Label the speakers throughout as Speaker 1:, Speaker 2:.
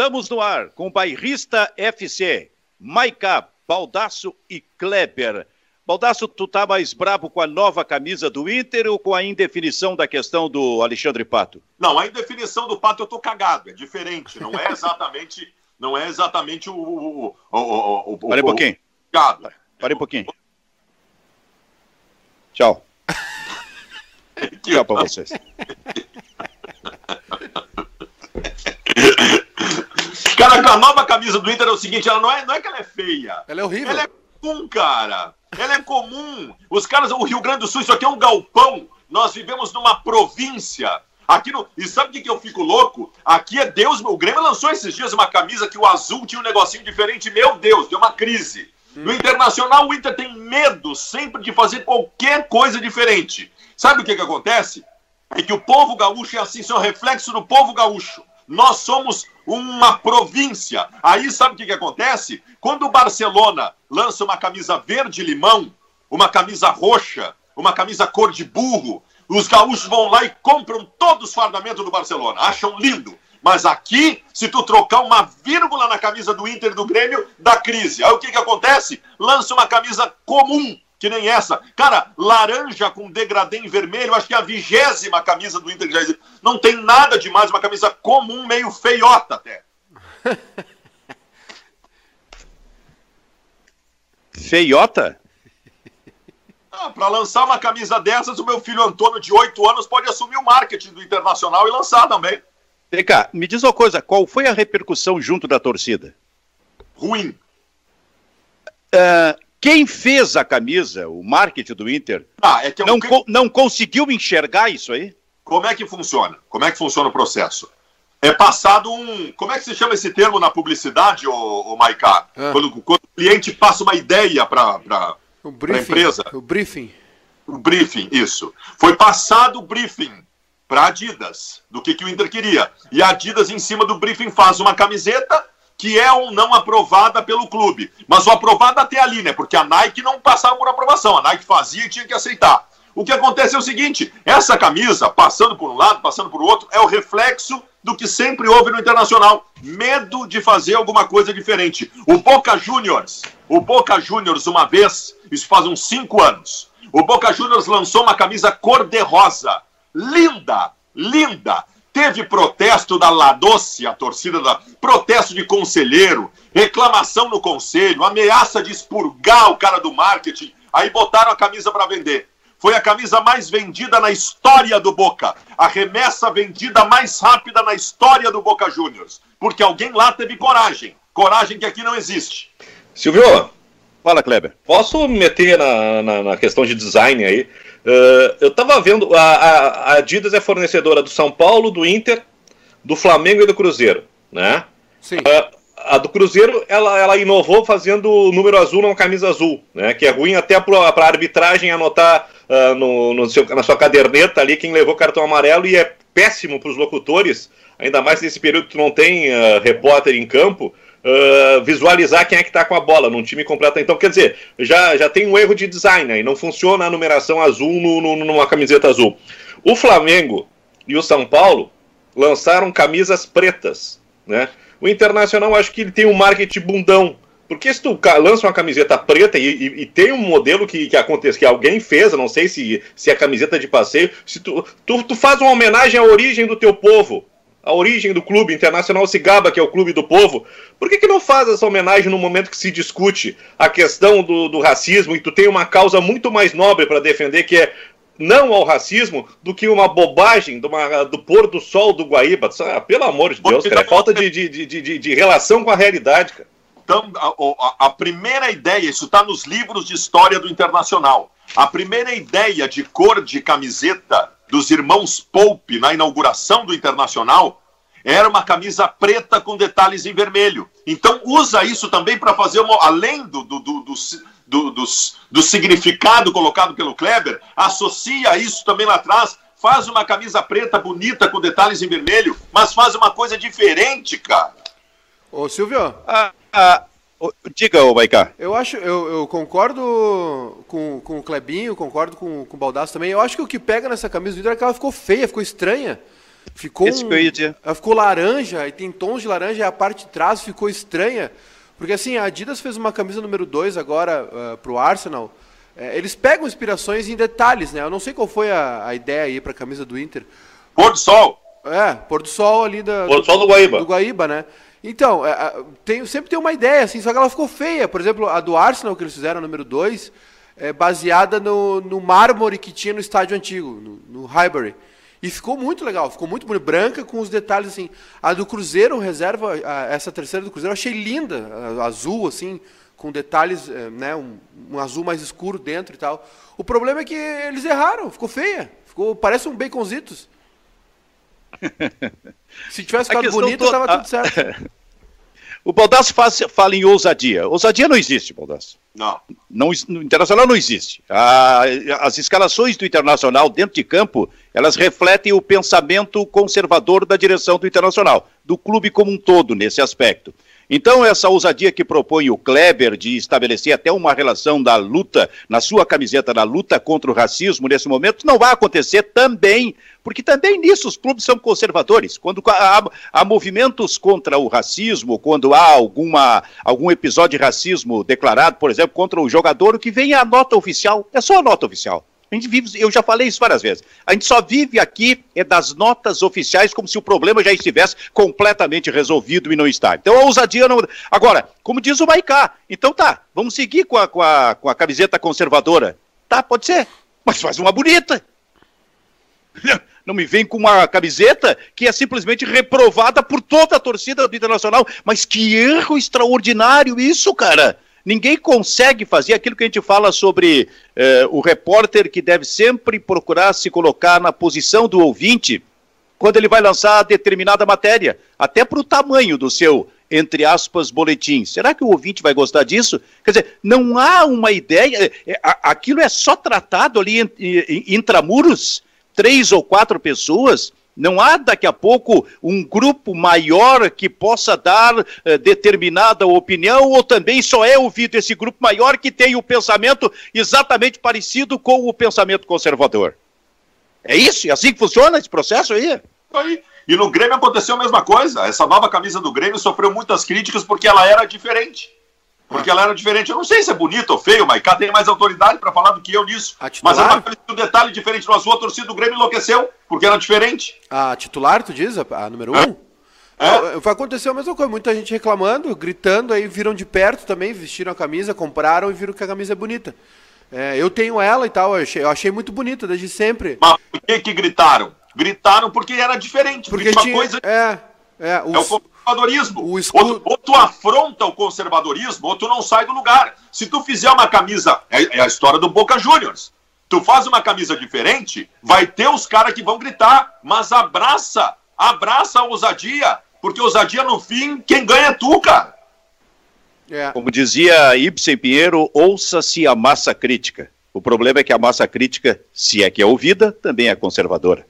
Speaker 1: Estamos no ar com o Bairrista FC, Maiká, Baldaço e Kleber. Baldaço, tu tá mais brabo com a nova camisa do Inter ou com a indefinição da questão do Alexandre Pato?
Speaker 2: Não, a indefinição do Pato eu tô cagado, é diferente, não é exatamente, não é exatamente o... o, o, o,
Speaker 1: o Parei um pouquinho.
Speaker 2: Gado.
Speaker 1: Parei um pouquinho. Tchau. Tchau pra vocês.
Speaker 2: Cara, a nova camisa do Inter é o seguinte, ela não é, não é que ela é feia.
Speaker 3: Ela é horrível.
Speaker 2: Ela é comum, cara. Ela é comum. Os caras, o Rio Grande do Sul, isso aqui é um galpão. Nós vivemos numa província. Aqui no... E sabe o que, que eu fico louco? Aqui é Deus. O Grêmio lançou esses dias uma camisa que o azul tinha um negocinho diferente. Meu Deus, deu uma crise. Hum. No Internacional, o Inter tem medo sempre de fazer qualquer coisa diferente. Sabe o que, que acontece? É que o povo gaúcho é assim, isso é um reflexo do povo gaúcho. Nós somos uma província. Aí sabe o que, que acontece? Quando o Barcelona lança uma camisa verde-limão, uma camisa roxa, uma camisa cor de burro, os gaúchos vão lá e compram todos os fardamentos do Barcelona. Acham lindo. Mas aqui, se tu trocar uma vírgula na camisa do Inter do Grêmio, dá crise. Aí o que, que acontece? Lança uma camisa comum que nem essa. Cara, laranja com degradê em vermelho, acho que é a vigésima camisa do Inter que já existe. Não tem nada demais, uma camisa comum, meio feiota até.
Speaker 1: feiota?
Speaker 2: Ah, para lançar uma camisa dessas, o meu filho Antônio, de 8 anos, pode assumir o marketing do Internacional e lançar também.
Speaker 1: Vem cá, me diz uma coisa, qual foi a repercussão junto da torcida?
Speaker 2: Ruim.
Speaker 1: Uh, quem fez a camisa, o marketing do Inter,
Speaker 2: ah, é que
Speaker 1: é não, não conseguiu enxergar isso aí?
Speaker 2: Como é que funciona? Como é que funciona o processo? É passado um. Como é que se chama esse termo na publicidade, ô, ô Maiká? Ah. Quando, quando, o cliente passa uma ideia para a empresa.
Speaker 3: O briefing.
Speaker 2: O briefing, isso. Foi passado o briefing para Adidas do que, que o Inter queria. E a Adidas, em cima do briefing, faz uma camiseta que é ou não aprovada pelo clube. Mas o aprovado até ali, né? Porque a Nike não passava por aprovação. A Nike fazia e tinha que aceitar. O que acontece é o seguinte: essa camisa, passando por um lado, passando por outro, é o reflexo do que sempre houve no Internacional. Medo de fazer alguma coisa diferente. O Boca Juniors, o Boca Juniors, uma vez, isso faz uns cinco anos, o Boca Juniors lançou uma camisa cor-de-rosa. Linda, linda. Teve protesto da Ladoce, a torcida da. Protesto de conselheiro, reclamação no conselho, ameaça de expurgar o cara do marketing. Aí botaram a camisa para vender. Foi a camisa mais vendida na história do Boca. A remessa vendida mais rápida na história do Boca Juniors. Porque alguém lá teve coragem. Coragem que aqui não existe.
Speaker 4: Silvio,
Speaker 1: fala, Kleber.
Speaker 4: Posso meter na, na, na questão de design aí? Uh, eu estava vendo, a, a, Adidas é fornecedora do São Paulo, do Inter, do Flamengo e do Cruzeiro, né?
Speaker 3: Sim. Uh,
Speaker 4: a do Cruzeiro, ela, ela inovou fazendo o número azul numa camisa azul, né? Que é ruim até para a arbitragem anotar uh, no, no seu, na sua caderneta ali quem levou cartão amarelo e é péssimo para os locutores, ainda mais nesse período que tu não tem repórter em campo, uh, visualizar quem é que está com a bola num time completo. Então, quer dizer, já, já tem um erro de design aí, não funciona a numeração azul no, no, numa camiseta azul. O Flamengo e o São Paulo lançaram camisas pretas, né? O Internacional acho que ele tem um marketing bundão, porque se tu lança uma camiseta preta e, e, e, tem um modelo que, que acontece, que alguém fez, não sei se, se é camiseta de passeio, se tu, tu, tu faz uma homenagem à origem do teu povo, a origem do clube internacional se gaba, que é o clube do povo, por que, que não faz essa homenagem no momento que se discute a questão do, do racismo e tu tem uma causa muito mais nobre para defender, que é não ao racismo, do que uma bobagem do, uma, do pôr do sol do Guaíba? Ah, pelo amor de Deus, cara, é falta de, de, de, de, de relação com a realidade, cara.
Speaker 2: Então, a, a primeira ideia, isso está nos livros de história do Internacional. A primeira ideia de cor de camiseta dos irmãos Pope na inauguração do Internacional era uma camisa preta com detalhes em vermelho. Então usa isso também para fazer uma, além do, do, do, do, do, do significado colocado pelo Kleber, associa isso também lá atrás, faz uma camisa preta bonita com detalhes em vermelho, mas faz uma coisa diferente, cara.
Speaker 3: Ô Silvio.
Speaker 1: Ah, ah, Diga, ô Baicá.
Speaker 3: Eu acho, eu, eu, concordo com, com o Clebinho, concordo com, com o Baldasso também. Eu acho que o que pega nessa camisa do Inter é que ela ficou feia, ficou estranha. Ficou,
Speaker 1: Esse que eu ia dizer.
Speaker 3: ela ficou laranja, e tem tons de laranja, e a parte de trás ficou estranha. Porque assim, a Adidas fez uma camisa número 2 agora uh, pro Arsenal. É, eles pegam inspirações em detalhes, né? Eu não sei qual foi a, a ideia aí pra camisa do Inter.
Speaker 2: Pôr do sol.
Speaker 3: É, pôr do sol ali da,
Speaker 4: Pôr do sol do Guaíba.
Speaker 3: do Guaíba, né? Então, é, é, tem, sempre tem uma ideia, assim, só que ela ficou feia. Por exemplo, a do Arsenal que eles fizeram, número 2, é baseada no, no mármore que tinha no estádio antigo, no, no Highbury. E ficou muito legal, ficou muito bonito, branca com os detalhes assim. A do Cruzeiro, reserva, a- essa terceira do Cruzeiro, eu achei linda, a- azul assim, com detalhes, eh, né, um, um azul mais escuro dentro e tal. O problema é que eles erraram, ficou feia, ficou parece um baconzitos. Se tivesse ficado bonita,
Speaker 1: toda-
Speaker 3: tava tudo certo.
Speaker 1: O Baldasso faz- fala em ousadia. Ousadia não existe, Baldasso.
Speaker 2: Não.
Speaker 1: Não, no Internacional não existe. A- as escalações do Internacional dentro de campo, elas refletem o pensamento conservador da direção do Internacional, do clube como um todo nesse aspecto. Então, essa ousadia que propõe o Kleber de estabelecer até uma relação da luta, na sua camiseta, da luta contra o racismo nesse momento, não vai acontecer também, porque também nisso os clubes são conservadores. Quando há, há movimentos contra o racismo, quando há alguma, algum episódio de racismo declarado, por exemplo, contra o jogador, o que vem é a nota oficial, é só a nota oficial. A gente vive, eu já falei isso várias vezes. A gente só vive aqui é das notas oficiais, como se o problema já estivesse completamente resolvido e não está. Então a ousadia não. Agora, como diz o Maicá, então tá, vamos seguir com a, com a, com a camiseta conservadora. Tá, pode ser, mas faz uma bonita. Não me vem com uma camiseta que é simplesmente reprovada por toda a torcida do Internacional. Mas que erro extraordinário isso, cara! Ninguém consegue fazer aquilo que a gente fala sobre eh, o repórter que deve sempre procurar se colocar na posição do ouvinte quando ele vai lançar determinada matéria, até para o tamanho do seu, entre aspas, boletim. Será que o ouvinte vai gostar disso? Quer dizer, não há uma ideia, é, a- aquilo é só tratado ali em- intramuros, três ou quatro pessoas. Não há daqui a pouco um grupo maior que possa dar eh, determinada opinião, ou também só é ouvido esse grupo maior que tem o pensamento exatamente parecido com o pensamento conservador. É isso? É assim que funciona esse processo aí?
Speaker 2: Aí. E no Grêmio aconteceu a mesma coisa. Essa nova camisa do Grêmio sofreu muitas críticas porque ela era diferente. Porque ela era diferente. Eu não sei se é bonito ou feio, mas cá tem mais autoridade para falar do que eu nisso. Mas era uma um detalhe diferente no azul, a torcida do Grêmio enlouqueceu, porque era diferente.
Speaker 3: A titular, tu diz? A, a número
Speaker 2: É.
Speaker 3: um? É, Vai acontecer a mesma coisa, muita gente reclamando, gritando, aí viram de perto também, vestiram a camisa, compraram e viram que a camisa é bonita. É, eu tenho ela e tal, eu achei, eu achei muito bonita desde sempre.
Speaker 2: Mas por que que gritaram? Gritaram porque era diferente.
Speaker 3: Porque
Speaker 2: Porque, uma
Speaker 3: tinha.
Speaker 2: coisa
Speaker 3: É, é, o,
Speaker 2: É o conservadorismo.
Speaker 3: o escudo-
Speaker 2: ou, tu, ou tu afronta o conservadorismo, ou tu não sai do lugar. Se tu fizer uma camisa, é, é a história do Boca Juniors. Tu faz uma camisa diferente, vai ter os caras que vão gritar, mas abraça, abraça a ousadia, porque ousadia no fim, quem ganha é tu, cara.
Speaker 3: é,
Speaker 1: Como dizia Ibsen Pinheiro, ouça-se a massa crítica. O problema é que a massa crítica, se é que é ouvida, também é conservadora.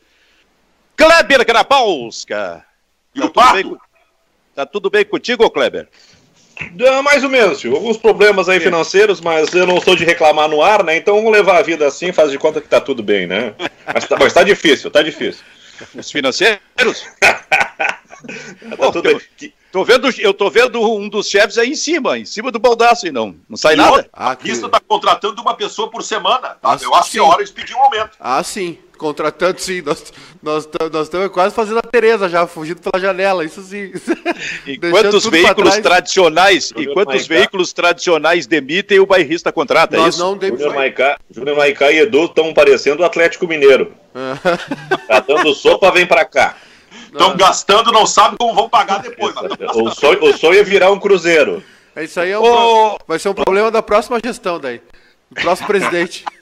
Speaker 1: Kleber Grapalska.
Speaker 2: E
Speaker 1: Tá
Speaker 2: o Pato,
Speaker 1: tá tudo bem contigo, Kleber?
Speaker 4: Ah, mais ou menos, tio. Alguns problemas aí financeiros, mas eu não sou de reclamar no ar, né? Então vamos levar a vida assim, faz de conta que tá tudo bem, né? Mas tá, mas tá difícil, tá difícil.
Speaker 1: Os financeiros?
Speaker 4: Tá
Speaker 1: Pô, eu, tô vendo, eu tô vendo um dos chefes aí em cima, em cima do baldaço e não, não sai
Speaker 2: E
Speaker 1: nada.
Speaker 2: outra,
Speaker 3: Ah,
Speaker 2: a
Speaker 3: que-
Speaker 2: Vista está contratando uma pessoa por semana.
Speaker 3: Ah,
Speaker 2: Eu acho que é hora de pedir um aumento.
Speaker 3: Ah, sim. Contratando, sim. Nós, nós, nós estamos quase fazendo a Tereza já, fugindo pela janela, isso sim.
Speaker 1: Enquanto os veículos tradicionais,
Speaker 4: Júnior
Speaker 1: enquanto os
Speaker 4: Maicá.
Speaker 1: veículos tradicionais demitem, o bairrista contrata, é
Speaker 3: Nós
Speaker 1: isso?
Speaker 3: não.
Speaker 4: Júnior Maicá, Júnior Maicá e Edu estão parecendo o Atlético Mineiro. Tá dando sopa, vem pra cá.
Speaker 2: Estão gastando, não sabem como vão pagar depois.
Speaker 4: O sonho, o sonho é virar um cruzeiro.
Speaker 3: É isso aí, é um
Speaker 1: Ô-
Speaker 3: pro- vai ser um problema da próxima gestão daí. Do próximo presidente.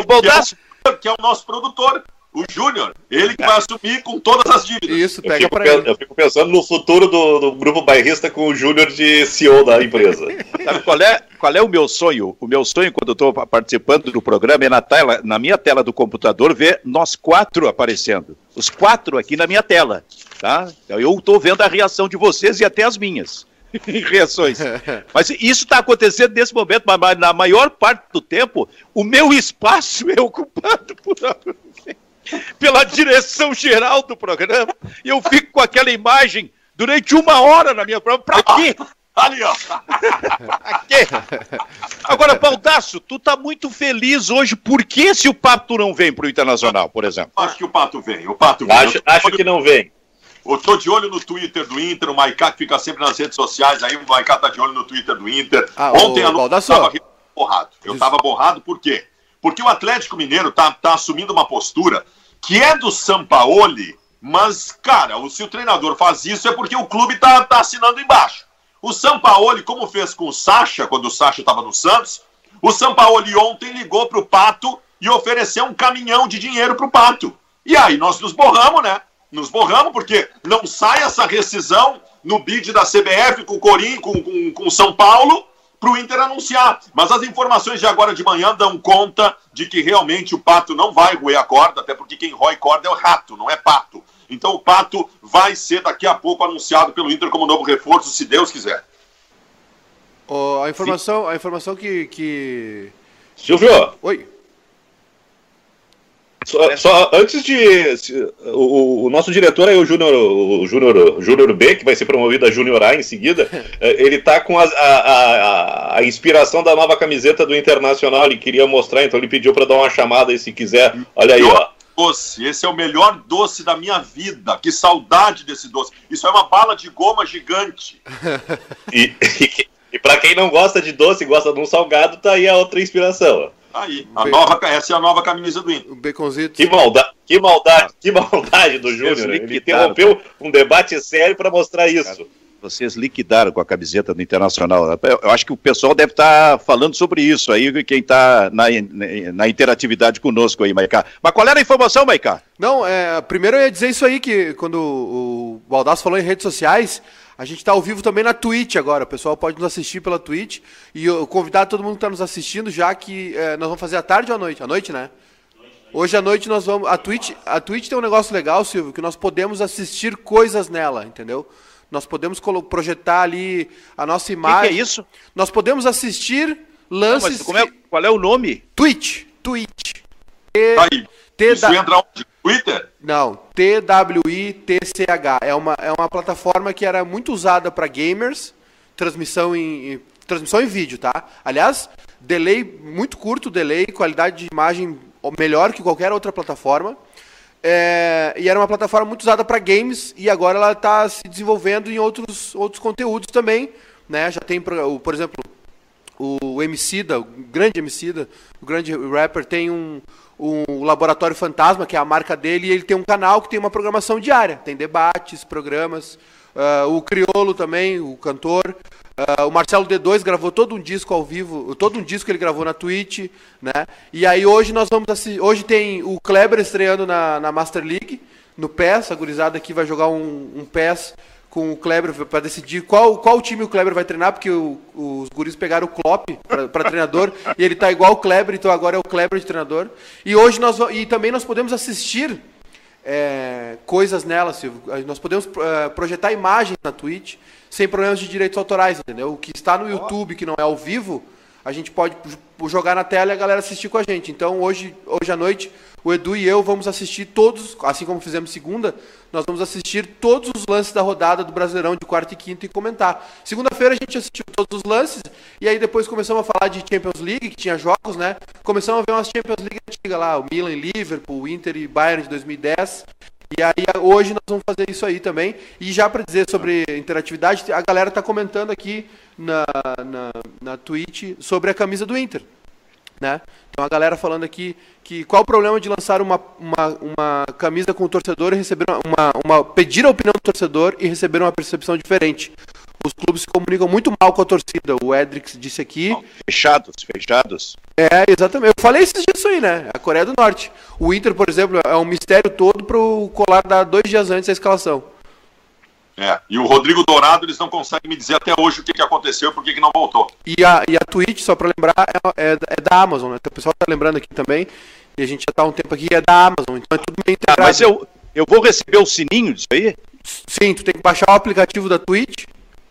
Speaker 1: O baldaço,
Speaker 2: que é o nosso produtor, o Júnior. Ele que vai assumir com todas as dívidas.
Speaker 3: Isso,
Speaker 4: Eu
Speaker 3: pega
Speaker 4: fico,
Speaker 3: pra ele.
Speaker 4: eu fico pensando no futuro do, do grupo bairrista com o Júnior de CEO da empresa.
Speaker 1: Sabe qual é, qual é o meu sonho? O meu sonho, quando eu estou participando do programa, é na, tela, na minha tela do computador ver nós quatro aparecendo. Os quatro aqui na minha tela. Tá? Então, eu estou vendo a reação de vocês e até as minhas reações. Mas isso está acontecendo nesse momento, mas- mas na maior parte do tempo, o meu espaço é ocupado por, pela direção geral do programa e eu fico com aquela imagem durante uma hora na minha prova. Pra quê?
Speaker 2: Ali, ó.
Speaker 1: Pra quê? Agora, Baldaço, tu tá muito feliz hoje. Por que se o Pato não vem pro Internacional, por exemplo?
Speaker 2: Acho que o Pato vem. O Pato vem.
Speaker 4: Acho, acho que não vem.
Speaker 2: Eu tô de olho no Twitter do Inter, o Maiká que fica sempre nas redes sociais, aí o Maiká tá de olho no Twitter do Inter.
Speaker 3: Ah,
Speaker 2: Ontem
Speaker 3: o
Speaker 2: a noite eu
Speaker 3: Baldasso.
Speaker 2: tava borrado. Eu tava borrado por quê? Porque o Atlético Mineiro tá, tá assumindo uma postura que é do Sampaoli, mas, cara, o- se o treinador faz isso é porque o clube tá, tá assinando embaixo. O Sampaoli, como fez com o Sacha, quando o Sacha estava no Santos, o Sampaoli ontem ligou pro Pato e ofereceu um caminhão de dinheiro pro Pato. E aí nós nos borramos, né? Nos borramos porque não sai essa rescisão no bid da CBF com o com, com o São Paulo, pro Inter anunciar. Mas as informações de agora de manhã dão conta de que realmente o Pato não vai roer a corda, até porque quem rói corda é o rato, não é Pato. Então o Pato vai ser daqui a pouco anunciado pelo Inter como novo reforço, se Deus quiser.
Speaker 3: Ó, a informação, a informação que, que...
Speaker 4: Silvio,
Speaker 3: Oi.
Speaker 4: Só, só antes de. se- O, o nosso diretor aí, o Júnior o Júnior Júnior B, que vai ser promovido a Júnior A em seguida, eh, ele tá com a, a, a, a inspiração da nova camiseta do Internacional. Ele queria mostrar, então ele pediu para dar uma chamada aí se quiser. Olha aí, ó.
Speaker 2: Doce, esse é o melhor doce da minha vida. Que saudade desse doce. Isso é uma bala de goma gigante.
Speaker 4: E, e, e para quem não gosta de doce, gosta de um salgado, tá aí a outra inspiração.
Speaker 2: Aí, a nova, essa é a nova camisa do Inter.
Speaker 3: O Baconzito.
Speaker 4: Que maldade, que maldade, que maldade do Júnior. Ele
Speaker 1: liquidaram.
Speaker 4: interrompeu um debate sério para mostrar isso.
Speaker 1: Vocês liquidaram com a camiseta do Internacional. Eu acho que o pessoal deve estar falando sobre isso aí, quem está na, na interatividade conosco aí, Maicá. Mas qual era a informação, Maicá?
Speaker 3: Não, é, primeiro eu ia dizer isso aí, que quando o Baldasso falou em redes sociais, a gente está ao vivo também na Twitch agora. O pessoal pode nos assistir pela Twitch. E eu convidar todo mundo que está nos assistindo, já que é, nós vamos fazer à tarde ou à noite? À noite, né? Hoje à noite nós vamos. A Twitch, a Twitch tem um negócio legal, Silvio, que nós podemos assistir coisas nela, entendeu? Nós podemos projetar ali a nossa
Speaker 1: O que,
Speaker 3: imagem.
Speaker 1: que é isso?
Speaker 3: Nós podemos assistir
Speaker 1: Não,
Speaker 3: lances.
Speaker 1: mas como é- qual é o nome?
Speaker 3: Twitch. Twitch.
Speaker 2: Tá aí.
Speaker 3: T-
Speaker 2: Isso
Speaker 3: da-
Speaker 2: entra onde? Twitter?
Speaker 3: Não, TWITCH. É uma, é uma plataforma que era muito usada para gamers, transmissão em, em- transmissão em vídeo, tá? Aliás, delay muito curto, delay, qualidade de imagem melhor que qualquer outra plataforma. É, e era uma plataforma muito usada para games e agora ela está se desenvolvendo em outros, outros conteúdos também, né? Já tem, por exemplo, o Emicida, o grande Emicida, o grande rapper, tem um, um Laboratório Fantasma, que é a marca dele, e ele tem um canal que tem uma programação diária. Tem debates, programas. Ah, o Criolo também, o cantor. Ah, o Marcelo D2 gravou todo um disco ao vivo, todo um disco que ele gravou na Twitch, né? E aí hoje nós vamos assistir, hoje tem o Kleber estreando na, na Master League, no PES, a gurizada aqui vai jogar um, um PES com o Kleber para decidir qual, qual time o Kleber vai treinar, porque o- os guris pegaram o Klopp para treinador e ele tá igual o Kleber, então agora é o Kleber de treinador. E hoje nós e também nós podemos assistir é, coisas nela, Silvio. Nós podemos é, projetar imagens na Twitch sem problemas de direitos autorais, entendeu? O que está no YouTube, que não é ao vivo, a gente pode jogar na tela e a galera assistir com a gente. Então hoje, hoje à noite, o Edu e eu vamos assistir todos, assim como fizemos segunda, nós vamos assistir todos os lances da rodada do Brasileirão de quarta e quinta e comentar. Segunda-feira a gente assistiu todos os lances e aí depois começamos a falar de Champions League, que tinha jogos, né? Começamos a ver umas Champions League antigas lá, o Milan Liverpool, o Inter e Bayern de 2010. E aí hoje nós vamos fazer isso aí também. E já para dizer sobre interatividade, a galera tá comentando aqui na, na, na Twitch sobre a camisa do Inter. Né? Então a galera falando aqui que qual o problema de lançar uma, uma, uma camisa com o torcedor e receber uma, uma pedir a opinião do torcedor e receber uma percepção diferente. Os clubes se comunicam muito mal com a torcida. O Edrix disse aqui.
Speaker 1: Fechados, fechados.
Speaker 3: É, exatamente. Eu falei esses dias aí, né? A Coreia do Norte. O Inter, por exemplo, é um mistério todo pro colar dar dois dias antes da escalação.
Speaker 2: É. E o Rodrigo Dourado, eles não conseguem me dizer até hoje o que, que aconteceu e por que, que não voltou.
Speaker 3: E a, e a Twitch, só para lembrar, é, é, é da Amazon, né? O pessoal tá lembrando aqui também. E a gente já tá há um tempo aqui, é da Amazon. Então é tudo
Speaker 1: Ah,
Speaker 3: integrado.
Speaker 1: mas eu, eu vou receber o sininho disso aí?
Speaker 3: Sim, tu tem que baixar o aplicativo da Twitch.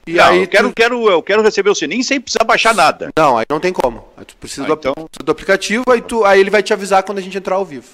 Speaker 3: E
Speaker 1: Não,
Speaker 3: aí
Speaker 1: eu, quero,
Speaker 3: tu-
Speaker 1: quero, eu quero receber o sininho sem precisar baixar nada.
Speaker 3: Não, aí não tem como. Aí tu precisa
Speaker 1: Ah,
Speaker 3: do,
Speaker 1: então-
Speaker 3: do aplicativo, aí, tu, aí ele vai te avisar quando a gente entrar ao vivo.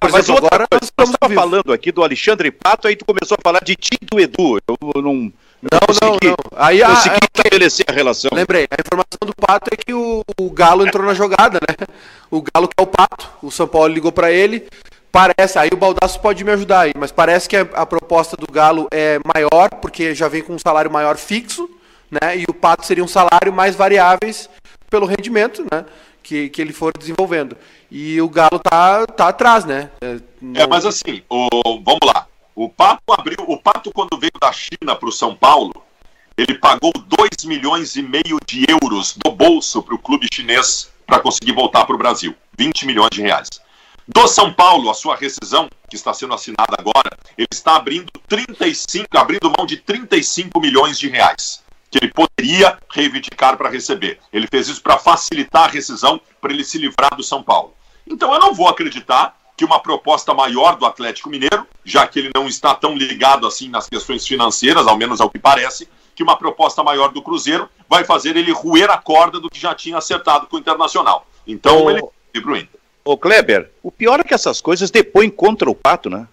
Speaker 1: Por Mas exemplo, agora nós estamos falando aqui do Alexandre Pato, aí tu começou a falar de Tim do Edu. Eu não
Speaker 3: não, não, não.
Speaker 1: Aí a, consegui é, estabelecer a relação.
Speaker 3: Lembrei, a informação do Pato é que o, o, Galo entrou na jogada, né? O Galo que é o Pato, o São Paulo ligou para ele. Parece, aí o Baldaço pode me ajudar aí, mas parece que a, a, proposta do Galo é maior, porque já vem com um salário maior fixo, né? E o Pato seria um salário mais variáveis pelo rendimento, né? Que, que ele for desenvolvendo. E o Galo tá, tá atrás, né?
Speaker 2: É, não... é mas assim, o, vamos lá. O Pato abriu, o Pato quando veio da China para o São Paulo, ele pagou 2 milhões e meio de euros do bolso para o clube chinês para conseguir voltar para o Brasil. 20 milhões de reais. Do São Paulo, a sua rescisão, que está sendo assinada agora, ele está abrindo 35, abrindo mão de 35 milhões de reais que ele poderia reivindicar para receber. Ele fez isso para facilitar a rescisão, para ele se livrar do São Paulo. Então eu não vou acreditar que uma proposta maior do Atlético Mineiro, já que ele não está tão ligado assim nas questões financeiras, ao menos ao que parece, que uma proposta maior do Cruzeiro vai fazer ele ruer a corda do que já tinha acertado com o Internacional. Então ele para o Inter.
Speaker 1: Ô Kleber, o pior é que essas coisas depõem contra o Pato, né?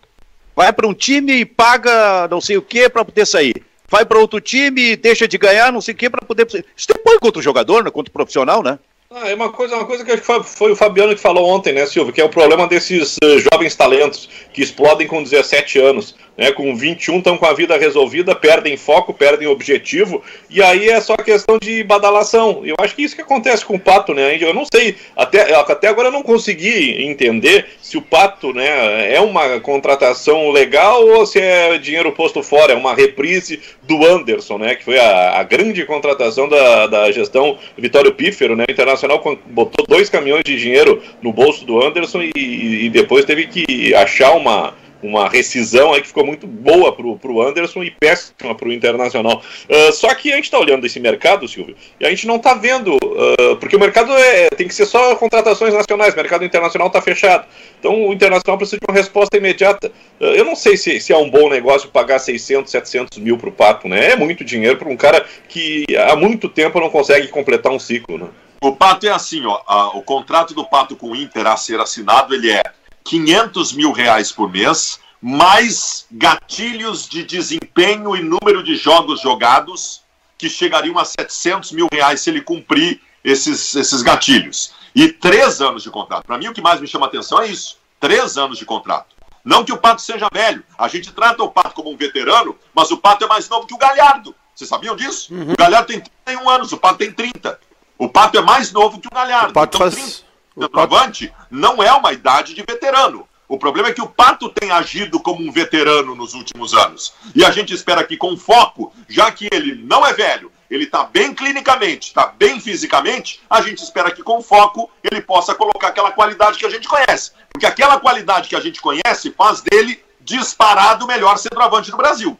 Speaker 1: Vai para um time e paga não sei o que para poder sair. Vai para outro time e deixa de ganhar não sei o que para poder. Isso depõe contra o jogador, né? contra o profissional, né?
Speaker 4: Ah, é uma coisa, uma coisa que foi o Fabiano que falou ontem, né, Silvio? Que é o problema desses uh, jovens talentos que explodem com 17 anos né, com 21 estão com a vida resolvida, perdem foco, perdem objetivo, e aí é só questão de badalação. Eu acho que isso que acontece com o Pato, né? Eu não sei, até, até agora eu não consegui entender se o Pato né, é uma contratação legal ou se é dinheiro posto fora, é uma reprise do Anderson, né? Que foi a, a grande contratação da, da gestão Vitório Pífero, né? O Internacional botou dois caminhões de dinheiro no bolso do Anderson e, e depois teve que achar uma uma rescisão aí que ficou muito boa pro, pro Anderson e péssima pro Internacional. Uh, só que a gente está olhando esse mercado, Silvio, e a gente não está vendo, uh, porque o mercado é, tem que ser só contratações nacionais, o mercado internacional está fechado. Então o Internacional precisa de uma resposta imediata. Uh, eu não sei se, se é um bom negócio pagar 600, 700 mil pro Pato, né? É muito dinheiro para um cara que há muito tempo não consegue completar um ciclo, né?
Speaker 2: O Pato é assim, ó, a, o contrato do Pato com o Inter a ser assinado, ele é 500 mil reais por mês, mais gatilhos de desempenho e número de jogos jogados, que chegariam a 700 mil reais se ele cumprir esses, esses gatilhos. E três anos de contrato. Para mim, o que mais me chama atenção é isso: três anos de contrato. Não que o Pato seja velho. A gente trata o Pato como um veterano, mas o Pato é mais novo que o Galhardo. Vocês sabiam disso? Uhum. O Galhardo tem 31 anos, o Pato tem 30. O Pato é mais novo que o Galhardo. O
Speaker 3: Pato então, faz... 30
Speaker 2: centroavante Pato... não é uma idade de veterano. O problema é que o Pato tem agido como um veterano nos últimos anos. E a gente espera que, com foco, já que ele não é velho, ele está bem clinicamente, está bem fisicamente, a gente espera que, com foco, ele possa colocar aquela qualidade que a gente conhece. Porque aquela qualidade que a gente conhece faz dele disparado o melhor centroavante do Brasil.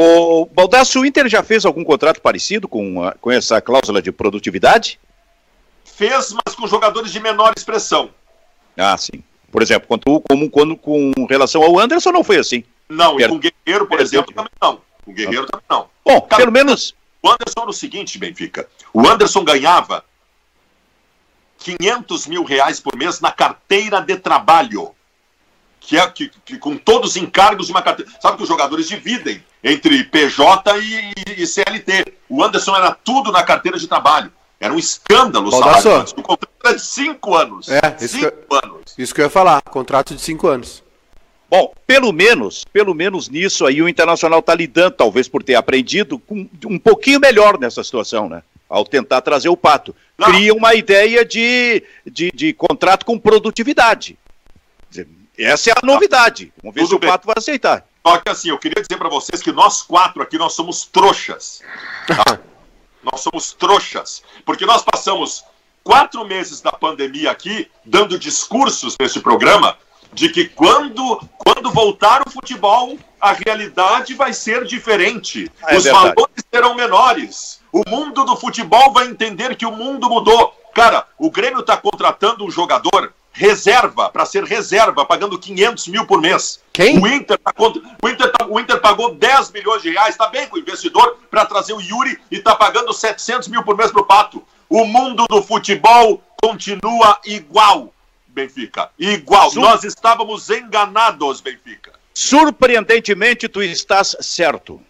Speaker 1: O Baldasso, o Inter já fez algum contrato parecido com, a, com essa cláusula de produtividade?
Speaker 2: fez, mas com jogadores de menor expressão.
Speaker 1: Ah, sim. Por exemplo, quando, como, quando, com relação ao Anderson, não foi assim.
Speaker 2: Não, e com o Guerreiro, por exemplo, também não. Com o Guerreiro também não.
Speaker 1: Bom, Cara, pelo menos.
Speaker 2: O Anderson era o seguinte, Benfica. O Anderson ganhava 500 mil reais por mês na carteira de trabalho. Que é que, que, com todos os encargos de uma carteira. Sabe que os jogadores dividem entre PJ e, e, e CLT. O Anderson era tudo na carteira de trabalho. Era um escândalo o salário. O contrato era de cinco anos.
Speaker 3: É, isso cinco que, anos. Isso que eu ia falar, contrato de cinco anos.
Speaker 1: Bom, pelo menos, pelo menos nisso aí o Internacional está lidando, talvez por ter aprendido, com, um pouquinho melhor nessa situação, né? Ao tentar trazer o pato. Não. Cria uma ideia de, de, de contrato com produtividade. Essa é a novidade. Vamos ver Tudo se o bem. pato vai aceitar.
Speaker 2: Só que assim, eu queria dizer para vocês que nós quatro aqui, nós somos trouxas. Tá? Nós somos trouxas, porque nós passamos quatro meses da pandemia aqui dando discursos nesse programa de que quando, quando voltar o futebol, a realidade vai ser diferente. Ah, é Os verdade. valores serão menores. O mundo do futebol vai entender que o mundo mudou. Cara, o Grêmio está contratando um jogador reserva, para ser reserva, pagando 500 mil por mês.
Speaker 3: Quem?
Speaker 2: O Inter, tá, o Inter, tá, o Inter pagou 10 milhões de reais, está bem com o investidor, para trazer o Yuri e está pagando 700 mil por mês para o Pato. O mundo do futebol continua igual. Benfica. Igual. Sur... Nós estávamos enganados, Benfica.
Speaker 1: Surpreendentemente, tu estás certo.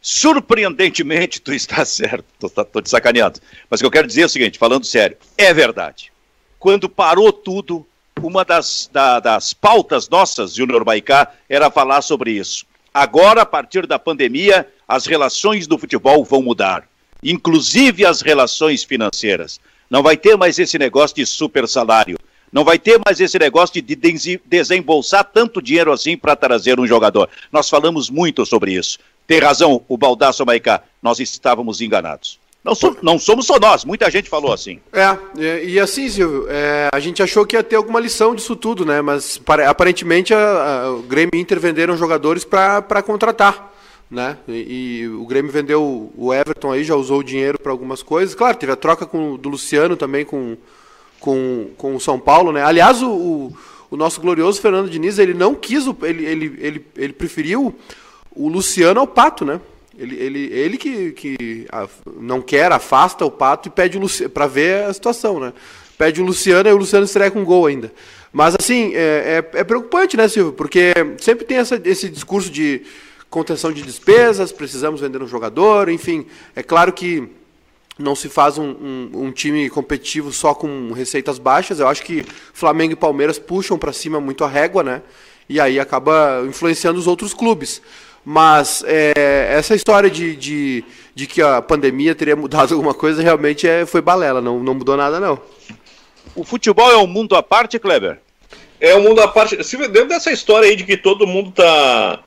Speaker 1: Surpreendentemente, tu estás certo. Tô te sacaneando. Mas o que eu quero dizer é o seguinte, falando sério, é verdade. Quando parou tudo, uma das, da, das pautas nossas, Júnior Maicá, era falar sobre isso. Agora, a partir da pandemia, as relações do futebol vão mudar, inclusive as relações financeiras. Não vai ter mais esse negócio de super salário. Não vai ter mais esse negócio de desembolsar tanto dinheiro assim para trazer um jogador. Nós falamos muito sobre isso. Tem razão o Baldasso Maicá, nós estávamos enganados. Não, não, somos só nós, muita gente falou assim.
Speaker 3: É, e, e assim, Silvio, é, a gente achou que ia ter alguma lição disso tudo, né? Mas aparentemente a, a, o Grêmio e Inter venderam jogadores para contratar. Né? E, e, o Grêmio vendeu o Everton aí, já usou o dinheiro para algumas coisas. Claro, teve a troca com, do Luciano também com, com, com o São Paulo, né? Aliás, o, o, o nosso glorioso Fernando Diniz, ele não quis, ele, ele, ele, ele preferiu o Luciano ao Pato, né? Ele, ele, ele que, que não quer, afasta o Pato e pede o Luciano, para ver a situação, né? Pede o Luciano e o Luciano estreia com gol ainda. Mas, assim, é, é, é, preocupante, né, Silvio? Porque sempre tem essa, esse discurso de contenção de despesas, precisamos vender um jogador, enfim. É claro que não se faz um, um, um, time competitivo só com receitas baixas. Eu acho que Flamengo e Palmeiras puxam para cima muito a régua, né? E aí acaba influenciando os outros clubes. Mas é, essa história de, de, de, que a pandemia teria mudado alguma coisa realmente é, foi balela, não, não mudou nada, não.
Speaker 1: O futebol é um mundo à parte, Kleber?
Speaker 4: É um mundo à parte. Se dentro dessa história aí de que todo mundo tá,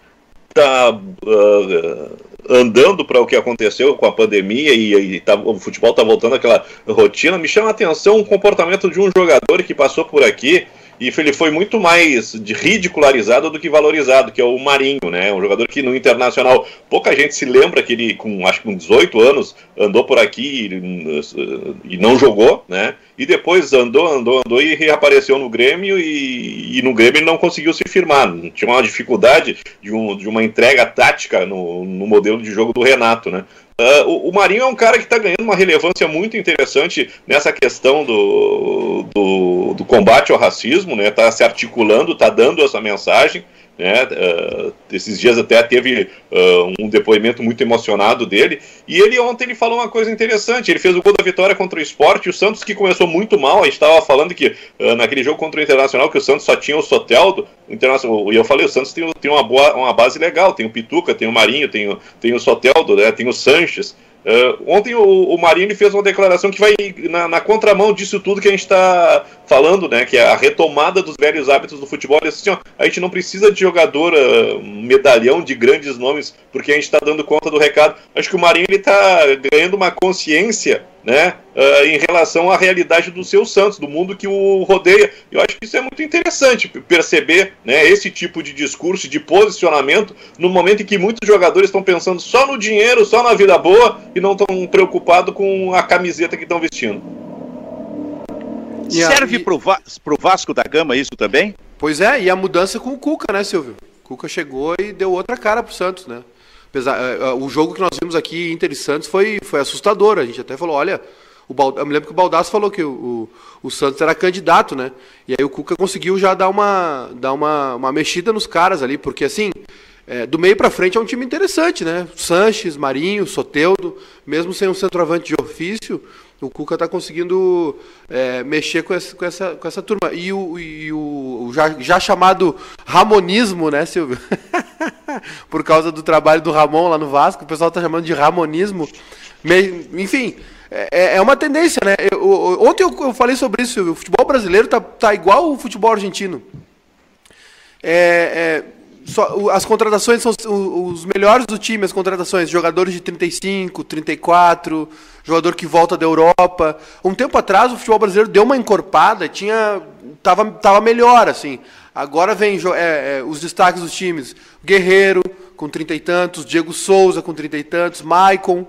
Speaker 4: tá uh, andando para o que aconteceu com a pandemia e, e tá, o futebol tá voltando àquela rotina, me chama a atenção o comportamento de um jogador que passou por aqui e ele foi muito mais ridicularizado do que valorizado, que é o Marinho, né? Um jogador que no Internacional pouca gente se lembra que ele, com acho que com 18 anos, andou por aqui e, e não jogou, né? E depois andou, andou, andou e reapareceu no Grêmio e, e no Grêmio ele não conseguiu se firmar. Tinha uma dificuldade de, um, de uma entrega tática no, no modelo de jogo do Renato, né? Uh, o, o, Marinho é um cara que está ganhando uma relevância muito interessante nessa questão do, do, do combate ao racismo, né? Está se articulando, está dando essa mensagem. Né? Uh, esses dias até teve uh, um depoimento muito emocionado dele. E ele ontem ele falou uma coisa interessante. Ele fez o gol da vitória contra o esporte. O Santos, que começou muito mal, a gente estava falando que uh, naquele jogo contra o Internacional, que o Santos só tinha o Soteldo. Internacional, e eu falei, o Santos tem, tem uma, boa, uma base legal. Tem o Pituca, tem o Marinho, tem o, tem o Soteldo, né? tem o Sanches. Uh, ontem o, o Marinho fez uma declaração que vai na, na contramão disso tudo que a gente está falando, né? Que é a retomada dos velhos hábitos do futebol. Assim, ó, a gente não precisa de jogador uh, medalhão de grandes nomes, porque a gente está dando conta do recado. Acho que o Marinho está ganhando uma consciência né, uh, em relação à realidade do seu Santos, do mundo que o rodeia. Eu acho que isso é muito interessante, perceber né, esse tipo de discurso, de posicionamento, no momento em que muitos jogadores estão pensando só no dinheiro, só na vida boa e não estão preocupados com a camiseta que estão vestindo.
Speaker 1: E Serve para o Vasco da Gama isso também?
Speaker 3: Pois é, e a mudança com o Cuca, né, Silvio? O Cuca chegou e deu outra cara para o Santos, né? Apesar, é, é, o jogo que nós vimos aqui, Inter e Santos, foi, foi assustador. A gente até falou, olha, o Bald... eu me lembro que o Baldasso falou que o, o, o, Santos era candidato, né? E aí o Cuca conseguiu já dar uma, dar uma, uma mexida nos caras ali, porque assim, é, do meio para frente é um time interessante, né? Sanches, Marinho, Soteudo, mesmo sem um centroavante de ofício, o Cuca está conseguindo é, mexer com essa, com, essa, com essa turma. E o, e o, o já, já, chamado Ramonismo, né, Silvio? Por causa do trabalho do Ramon lá no Vasco, o pessoal está chamando de Ramonismo. Me, enfim, é, é, uma tendência, né? Eu, ontem eu, eu, falei sobre isso, Silvio. O futebol brasileiro tá, tá igual o futebol argentino. É, é só, as contratações são os melhores do time, as contratações, jogadores de 35, 34, jogador que volta da Europa. Um tempo atrás o futebol brasileiro deu uma encorpada, tinha tava, tava melhor assim. Agora vem é, é, os destaques dos times: Guerreiro com trinta e tantos, Diego Souza com trinta e tantos, Maicon.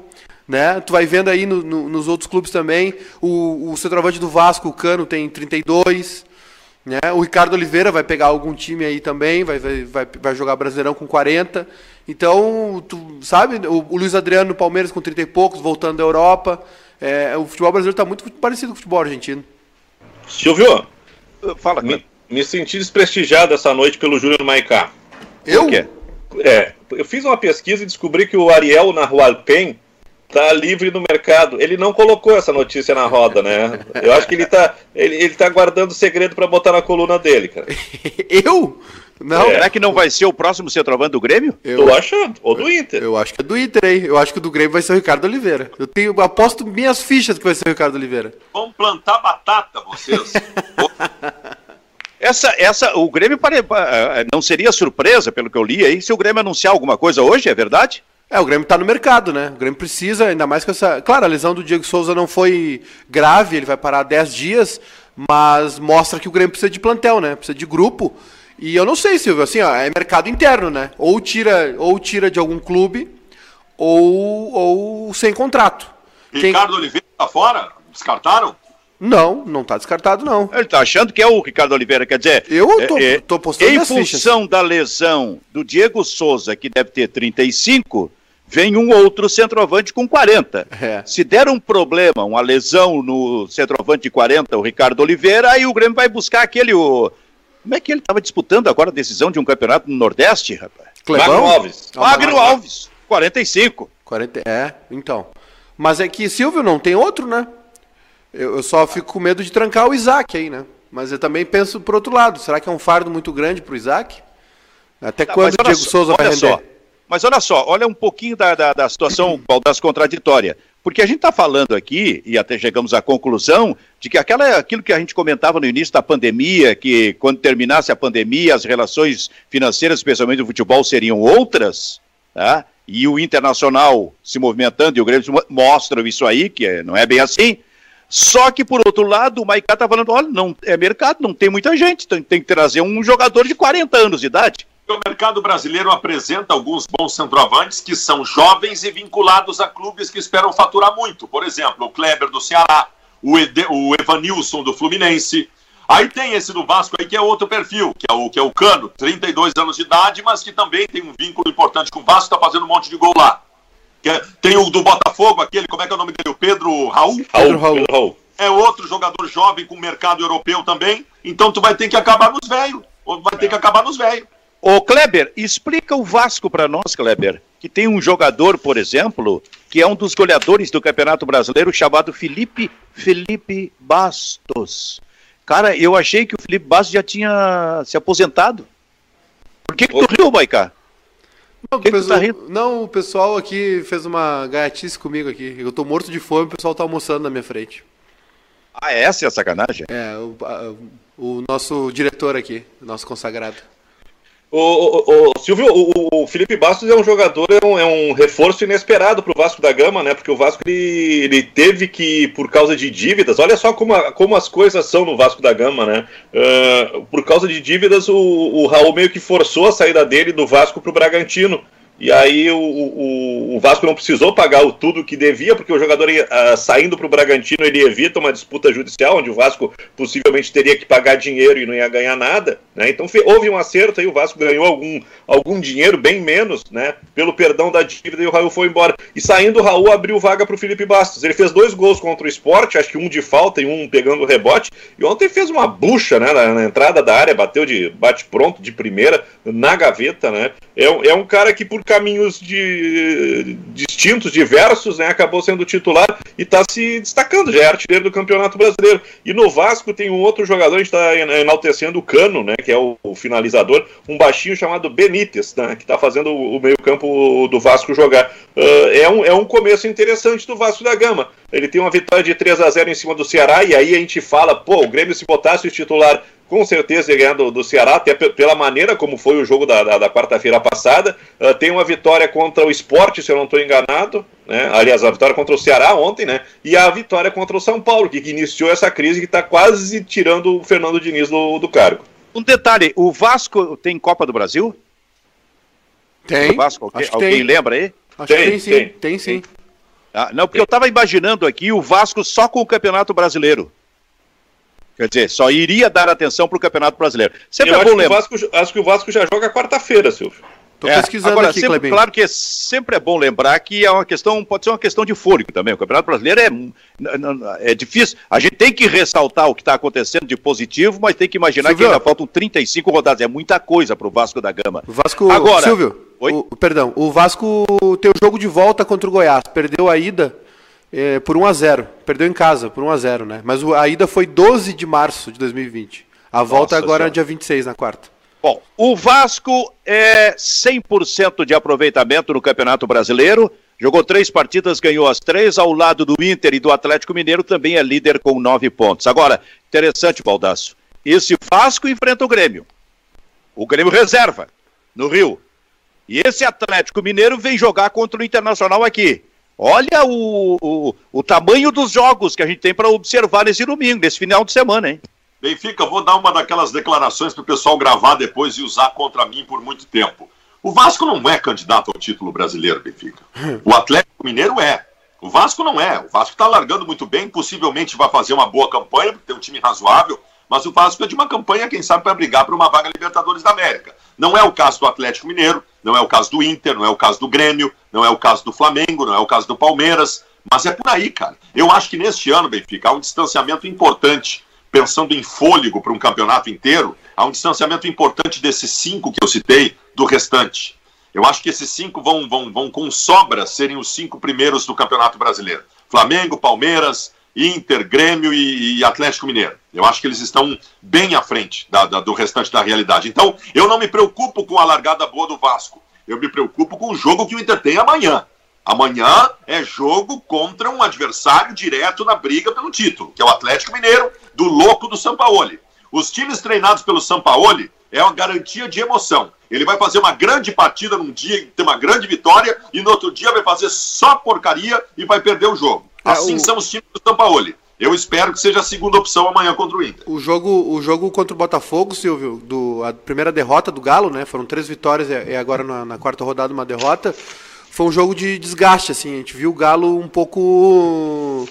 Speaker 3: Né? Tu vai vendo aí no, no, nos outros clubes também. O, o centroavante do Vasco, o Cano, tem 32. Né? O Ricardo Oliveira vai pegar algum time aí também, vai, vai, vai jogar Brasileirão com 40. Então, tu sabe, o, o Luiz Adriano no Palmeiras com 30 e poucos, voltando da Europa. É, o futebol brasileiro está muito parecido com o futebol argentino.
Speaker 4: Silvio,
Speaker 1: Fala,
Speaker 4: me, me senti desprestigiado essa noite pelo Júnior Maicá.
Speaker 3: Eu?
Speaker 1: Por quê?
Speaker 4: É, eu fiz uma pesquisa e descobri que o Ariel Nahualpen tá livre no mercado. Ele não colocou essa notícia na roda, né? Eu acho que ele tá, ele, ele tá guardando segredo para botar na coluna dele, cara.
Speaker 3: Eu? Não.
Speaker 4: É.
Speaker 1: Será que não vai ser o próximo centroavante do Grêmio?
Speaker 3: Eu,
Speaker 4: Tô achando, ou do Inter.
Speaker 3: eu acho que é do Inter aí. Eu acho que o do Grêmio vai ser o Ricardo Oliveira. Eu tenho, aposto minhas fichas que vai ser o Ricardo Oliveira.
Speaker 2: Vão plantar batata, vocês.
Speaker 1: Essa, essa, o Grêmio pare- pa- eh, não seria surpresa, pelo que eu li aí, se o Grêmio anunciar alguma coisa hoje, é verdade?
Speaker 3: É, o Grêmio tá no mercado, né? O Grêmio precisa, ainda mais com essa. Claro, a lesão do Diego Souza não foi grave, ele vai parar 10 dias, mas mostra que o Grêmio precisa de plantel, né? Precisa de grupo. E eu não sei, Silvio, assim, ó, é mercado interno, né? Ou tira, ou tira de algum clube, ou, ou sem contrato. Quem-
Speaker 2: Ricardo Oliveira tá fora? Descartaram?
Speaker 3: Não, não tá descartado, não.
Speaker 1: Ele tá achando que é o Ricardo Oliveira, quer dizer.
Speaker 3: Eu tô-
Speaker 1: eh, eh,
Speaker 3: tô postando
Speaker 1: Em
Speaker 3: minhas fichas.
Speaker 1: função da lesão do Diego Souza, que deve ter 35, vem um outro centroavante com 40.
Speaker 3: É.
Speaker 1: Se der um problema, uma lesão no centroavante de 40, o Ricardo Oliveira, aí o Grêmio vai buscar aquele. O... Como é que ele estava disputando agora a decisão de um campeonato no Nordeste, rapaz?
Speaker 3: Clebão?
Speaker 4: Magno Alves.
Speaker 1: Magno
Speaker 3: Magno
Speaker 1: Alves, 45.
Speaker 3: 40, é, então. Mas é que, Silvio, não tem outro, né? Eu, eu só fico com medo de trancar o Isaac aí, né? Mas eu também penso por outro lado. Será que é um fardo muito grande pro Isaac? Até
Speaker 1: Tá,
Speaker 3: quando o Diego
Speaker 1: só-
Speaker 3: Souza vai render?
Speaker 1: só, Mas olha só, olha um pouquinho da, da, da situação das contraditória. Porque a gente está falando aqui, e até chegamos à conclusão, de que aquela, aquilo que a gente comentava no início da pandemia, que quando terminasse a pandemia, as relações financeiras, especialmente do futebol, seriam outras, tá? e o Internacional se movimentando, e o Grêmio mostram isso aí, que é- não é bem assim. Só que, por outro lado, o Maicá está falando, olha, não, é mercado, não tem muita gente, tem, tem que trazer um jogador de 40 anos de idade.
Speaker 2: O mercado brasileiro apresenta alguns bons centroavantes que são jovens e vinculados a clubes que esperam faturar muito. Por exemplo, o Kleber do Ceará, o, Ede- o Evanilson do Fluminense. Aí tem esse do Vasco aí que é outro perfil, que é o, que é o Cano, 32 anos de idade, mas que também tem um vínculo importante com o Vasco, está fazendo um monte de gol lá. Que é- tem o do Botafogo, aquele, como é que é o nome dele? O Pedro Raul?
Speaker 3: Pedro
Speaker 4: Raul,
Speaker 3: Raul.
Speaker 4: Pedro Raul.
Speaker 2: é outro jogador jovem com mercado europeu também. Então tu vai ter que acabar nos velhos. Ou vai ter que acabar nos velhos.
Speaker 1: Ô Kleber, explica o Vasco para nós, Kleber, que tem um jogador, por exemplo, que é um dos goleadores do Campeonato Brasileiro, chamado Felipe Felipe Bastos. Cara, eu achei que o Felipe Bastos já tinha se aposentado. Por que, que tu riu, Maicá?
Speaker 3: Não,
Speaker 1: que
Speaker 3: o
Speaker 1: tu
Speaker 3: pessoal,
Speaker 1: tá
Speaker 3: não, o pessoal aqui fez uma gaiatice comigo aqui. Eu tô morto de fome, o pessoal tá almoçando na minha frente.
Speaker 1: Ah, essa é a sacanagem?
Speaker 3: É, o, o nosso diretor aqui, o nosso consagrado.
Speaker 4: O, o- o- Silvio, o, o Felipe Bastos é um jogador, é um, é um reforço inesperado para o Vasco da Gama, né? Porque o Vasco ele, ele teve que, por causa de dívidas, olha só como, a- como as coisas são no Vasco da Gama, né? Ah, por causa de dívidas, o, o Raul meio que forçou a saída dele do Vasco para o Bragantino. E aí o, o, o Vasco não precisou pagar o tudo que devia, porque o jogador ah, saindo para o Bragantino ele evita uma disputa judicial, onde o Vasco possivelmente teria que pagar dinheiro e não ia ganhar nada. Né? Então houve um acerto aí, o Vasco ganhou algum, algum dinheiro, bem menos, né? Pelo perdão da dívida e o Raul foi embora. E saindo o Raul abriu vaga para o Felipe Bastos. Ele fez dois gols contra o esporte, acho que um de falta e um pegando o rebote. E ontem fez uma bucha né, na, na entrada da área, bateu de bate pronto de primeira na gaveta, né? É, é um cara que por caminhos de, distintos, diversos, né, acabou sendo titular e está se destacando, já é artilheiro do Campeonato Brasileiro. E no Vasco tem um outro jogador, a gente está enaltecendo o Cano, né, que é o, o finalizador, um baixinho chamado Benítez, né, que está fazendo o, o meio-campo do Vasco jogar. Ah, é, um, é um começo interessante do Vasco da Gama. Ele tem uma vitória de 3 a 0 em cima do Ceará, e aí a gente fala, pô, o Grêmio se botasse o titular com certeza ia ganhar do, do Ceará, até pe- pela maneira como foi o jogo da, da, da quarta-feira passada. Ah, tem uma vitória contra o esporte, se eu não estou enganado. Né? Aliás, a vitória contra o Ceará ontem, né? E a vitória contra o São Paulo, que, que iniciou essa crise que está quase tirando o Fernando Diniz do, do cargo.
Speaker 1: Um detalhe, o Vasco tem Copa do Brasil?
Speaker 3: Tem?
Speaker 1: O Vasco, alguém,
Speaker 3: Acho que
Speaker 1: alguém
Speaker 3: tem.
Speaker 1: lembra aí?
Speaker 3: Acho
Speaker 4: Tem,
Speaker 3: que tem sim,
Speaker 4: tem,
Speaker 3: tem, sim.
Speaker 1: Ah, não, porque eu estava imaginando aqui o Vasco só com o Campeonato Brasileiro. Quer dizer, só iria dar atenção para o Campeonato Brasileiro. Sempre
Speaker 4: Eu
Speaker 1: é
Speaker 4: acho
Speaker 1: bom
Speaker 4: que, o
Speaker 1: lembrar.
Speaker 4: Vasco, acho que o Vasco já joga quarta-feira, Silvio.
Speaker 1: Tô é, pesquisando agora, aqui, sempre, Clebinho. Claro que é, sempre é bom lembrar que é uma questão, pode ser uma questão de fôlego também. O Campeonato Brasileiro é, é difícil. A gente tem que ressaltar o que está acontecendo de positivo, mas tem que imaginar Silvio, que ainda faltam 35 rodadas. É muita coisa para o Vasco da Gama.
Speaker 3: O Vasco, agora, Silvio, o, perdão, o Vasco tem o jogo de volta contra o Goiás. Perdeu a ida é, por 1 a 0 Perdeu em casa por 1 a 0 né? Mas a ida foi 12 de março de 2020. A volta Nossa, agora é dia 26, na quarta.
Speaker 1: Bom, o Vasco é 100% de aproveitamento no Campeonato Brasileiro. Jogou três partidas, ganhou as três, ao lado do Inter e do Atlético Mineiro, também é líder com nove pontos. Agora, interessante, Baldaço. Esse Vasco enfrenta o Grêmio. O Grêmio reserva, no Rio. E esse Atlético Mineiro vem jogar contra o Internacional aqui. Olha o, o, o tamanho dos jogos que a gente tem para observar nesse domingo, nesse final de semana, hein?
Speaker 2: Benfica, vou dar uma daquelas declarações para o pessoal gravar depois e usar contra mim por muito tempo. O Vasco não é candidato ao título brasileiro, Benfica. O Atlético Mineiro é. O Vasco não é. O Vasco está largando muito bem, possivelmente vai fazer uma boa campanha, porque tem um time razoável, mas o Vasco é de uma campanha, quem sabe, para brigar por uma vaga Libertadores da América. Não é o caso do Atlético Mineiro, não é o caso do Inter, não é o caso do Grêmio, não é o caso do Flamengo, não é o caso do Palmeiras, mas é por aí, cara. Eu acho que neste ano, Benfica, há um distanciamento importante pensando em fôlego para um campeonato inteiro, há um distanciamento importante desses cinco que eu citei do restante. Eu acho que esses cinco vão, vão, vão com sobra serem os cinco primeiros do Campeonato Brasileiro. Flamengo, Palmeiras, Inter, Grêmio e, e Atlético Mineiro. Eu acho que eles estão bem à frente da, da, do restante da realidade. Então, eu não me preocupo com a largada boa do Vasco. Eu me preocupo com o jogo que o Inter tem amanhã. Amanhã é jogo contra um adversário direto na briga pelo título, que é o Atlético Mineiro, do louco do Sampaoli. Os times treinados pelo Sampaoli é uma garantia de emoção. Ele vai fazer uma grande partida num dia, ter uma grande vitória, e no outro dia vai fazer só porcaria e vai perder o jogo. É, assim o... são os times do Sampaoli. Eu espero que seja a segunda opção amanhã contra o Inter.
Speaker 3: O jogo, o jogo contra o Botafogo, Silvio, do, a primeira derrota do Galo, né? Foram três vitórias e agora na, na quarta rodada uma derrota foi um jogo de desgaste, assim. A gente viu o Galo um pouco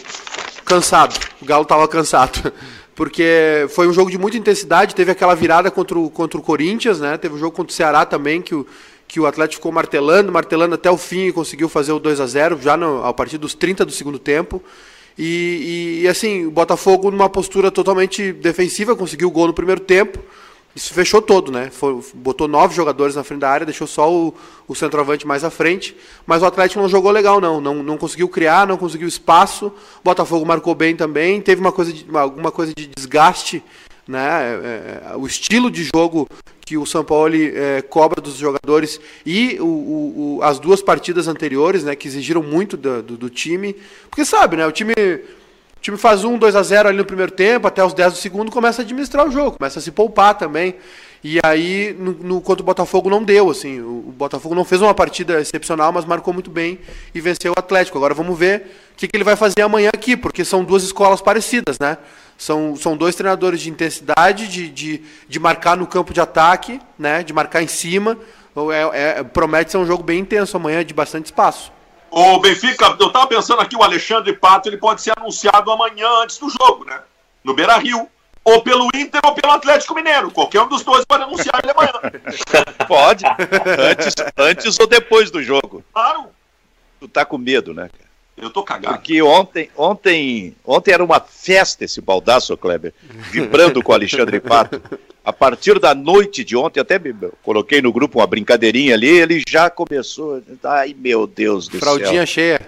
Speaker 3: cansado. O Galo estava cansado. Porque foi um jogo de muita intensidade, teve aquela virada contra o, contra o Corinthians, né? Teve um jogo contra o Ceará também, que o, que o Atlético ficou martelando, martelando até o fim e conseguiu fazer o 2 a 0 já no, a partir dos 30 do segundo tempo. E, e, e, assim, o Botafogo numa postura totalmente defensiva, conseguiu o gol no primeiro tempo. Isso fechou todo, né? Foi, botou nove jogadores na frente da área, deixou só o, o centroavante mais à frente. Mas o Atlético não jogou legal, não. Não, não conseguiu criar, não conseguiu espaço. O Botafogo marcou bem também. Teve uma coisa de, alguma coisa de desgaste. Né? É, é, o estilo de jogo que o São Paulo é, cobra dos jogadores e o, o, as duas partidas anteriores, né, que exigiram muito do, do, do time. Porque sabe, né? O time o time faz um, 2 a 0 ali no primeiro tempo, até os 10 do segundo, começa a administrar o jogo, começa a se poupar também. E aí, no, no, o Botafogo não deu, assim. O, o, Botafogo não fez uma partida excepcional, mas marcou muito bem e venceu o Atlético. Agora vamos ver o que, que ele vai fazer amanhã aqui, porque são duas escolas parecidas, né? São, são dois treinadores de intensidade, de, de, de marcar no campo de ataque, né? De marcar em cima. É, é, promete ser um jogo bem intenso amanhã, de bastante espaço.
Speaker 2: O Benfica, eu tava pensando aqui, o Alexandre Pato, ele pode ser anunciado amanhã antes do jogo, né? No Beira Rio. Ou pelo Inter ou pelo Atlético Mineiro. Qualquer um dos dois pode anunciar ele amanhã.
Speaker 1: Pode. Antes, antes ou depois do jogo.
Speaker 2: Claro.
Speaker 1: Tu tá com medo, né, cara?
Speaker 2: Eu tô cagado.
Speaker 1: Porque ontem, ontem, ontem era uma festa esse baldaço, Kleber, vibrando com o Alexandre Pato. A partir da noite de ontem, até coloquei no grupo uma brincadeirinha ali, ele já começou. Ai, meu Deus do
Speaker 3: Fraldinha céu. Fraldinha cheia.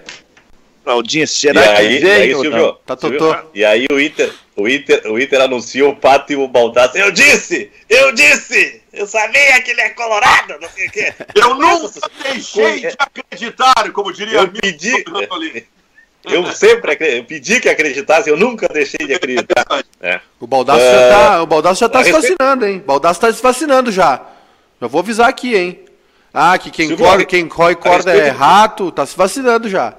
Speaker 1: Fraldinha, será
Speaker 4: e aí, que veio? Aí, Silvio, tá totô. E aí o Inter, o Inter, o Inter anunciou o Pato e o Baldaço. Eu disse! Eu disse! Eu sabia que ele é colorado, não sei o quê.
Speaker 2: Eu nunca deixei de acreditar, como diria
Speaker 4: eu pedi, Eu sempre eu pedi que acreditasse, eu nunca deixei de acreditar.
Speaker 3: É. O Baldaço uh, já tá, o Baldaço já tá se vacinando, hein? O Baldaço tá se vacinando já. Já vou avisar aqui, hein? Ah, que quem, corre, quem corre corda é rato, tá se vacinando já.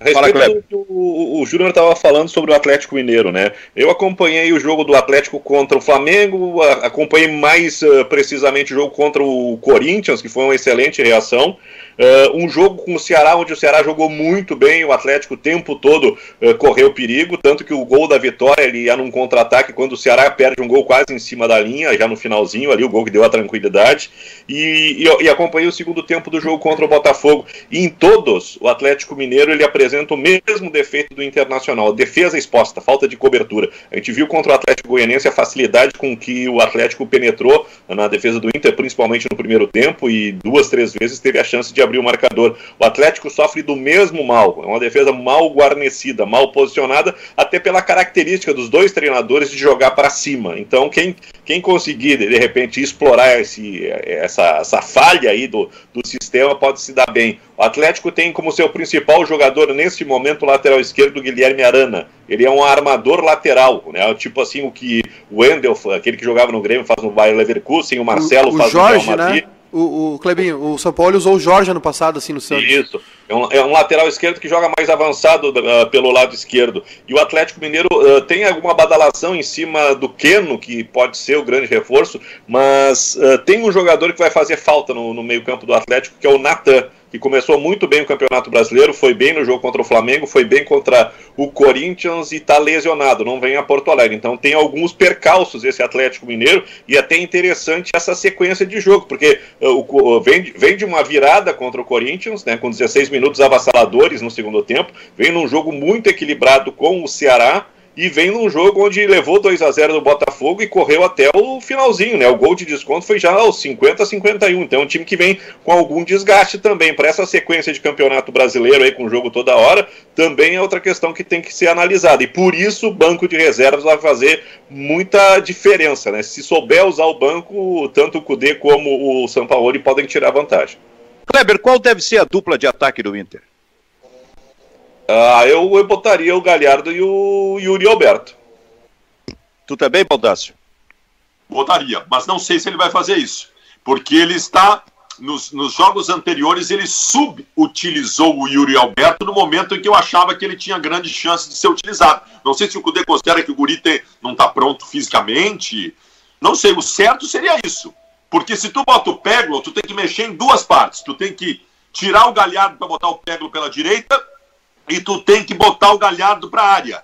Speaker 4: A respeito Fala, do que o, o Júnior estava falando sobre o Atlético Mineiro, né? Eu acompanhei o jogo do Atlético contra o Flamengo, acompanhei mais uh, precisamente o jogo contra o Corinthians, que foi uma excelente reação. Uh, um jogo com o Ceará, onde o Ceará jogou muito bem, o Atlético o tempo todo uh, correu perigo, tanto que o gol da vitória ele ia num contra-ataque quando o Ceará perde um gol quase em cima da linha, já no finalzinho ali, o gol que deu a tranquilidade. E, e, e acompanhei o segundo tempo do jogo contra o Botafogo. E em todos, o Atlético Mineiro ele apresenta o mesmo defeito do Internacional: defesa exposta, falta de cobertura. A gente viu contra o Atlético Goianiense a facilidade com que o Atlético penetrou na defesa do Inter, principalmente no primeiro tempo, e duas, três vezes teve a chance de abrir o marcador. O Atlético sofre do mesmo mal, é uma defesa mal guarnecida, mal posicionada, até pela característica dos dois treinadores de jogar para cima. Então, quem, quem conseguir, de repente, explorar esse, essa, essa falha aí do, do sistema pode se dar bem. O Atlético tem como seu principal jogador nesse momento o lateral esquerdo Guilherme Arana. Ele é um armador lateral, né? Tipo assim, o que o Wendel, aquele que jogava no Grêmio, faz no Bayer Leverkusen, o Marcelo
Speaker 3: o, o
Speaker 4: faz
Speaker 3: Jorge, no Real Madrid. Né? O, o Clebinho, o São Paulo usou o Jorge ano passado, assim, no Santos.
Speaker 4: Isso. É um, é um lateral esquerdo que joga mais avançado uh, pelo lado esquerdo. E o Atlético Mineiro uh, tem alguma badalação em cima do Keno, que pode ser o grande reforço, mas uh, tem um jogador que vai fazer falta no, no meio-campo do Atlético, que é o Natan que começou muito bem o Campeonato Brasileiro, foi bem no jogo contra o Flamengo, foi bem contra o Corinthians e está lesionado, não vem a Porto Alegre. Então tem alguns percalços esse Atlético Mineiro e até interessante essa sequência de jogo, porque uh, o, vem, vem de uma virada contra o Corinthians, né, com 16 minutos avassaladores no segundo tempo, vem num jogo muito equilibrado com o Ceará e vem num jogo onde levou 2 a 0 do Botafogo e correu até o finalzinho, né? O gol de desconto foi já aos 50 a 51. Então é um time que vem com algum desgaste também. Para essa sequência de campeonato brasileiro aí com o jogo toda hora, também é outra questão que tem que ser analisada. E por isso o banco de reservas vai fazer muita diferença, né? Se souber usar o banco, tanto o Cudê como o Sampaoli podem tirar vantagem.
Speaker 1: Kleber, qual deve ser a dupla de ataque do Inter?
Speaker 4: Ah, eu, eu botaria o Galhardo e o Yuri Alberto.
Speaker 1: Tu também, Baldácio?
Speaker 2: Botaria, mas não sei se ele vai fazer isso. Porque ele está. Nos, nos jogos anteriores, ele subutilizou o Yuri Alberto no momento em que eu achava que ele tinha grande chance de ser utilizado. Não sei se o Cudê considera que o Guri tem, não está pronto fisicamente. Não sei, o certo seria isso. Porque se tu bota o Peglo, tu tem que mexer em duas partes. Tu tem que tirar o Galhardo para botar o Peglo pela direita e tu tem que botar o Galhardo para a área.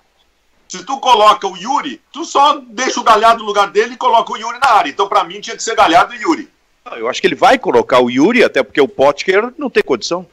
Speaker 2: Se tu coloca o Yuri, tu só deixa o Galhardo no lugar dele e coloca o Yuri na área. Então, para mim, tinha que ser Galhardo e Yuri.
Speaker 1: Ah, eu acho que ele vai colocar o Yuri, até porque o Potker não tem condição.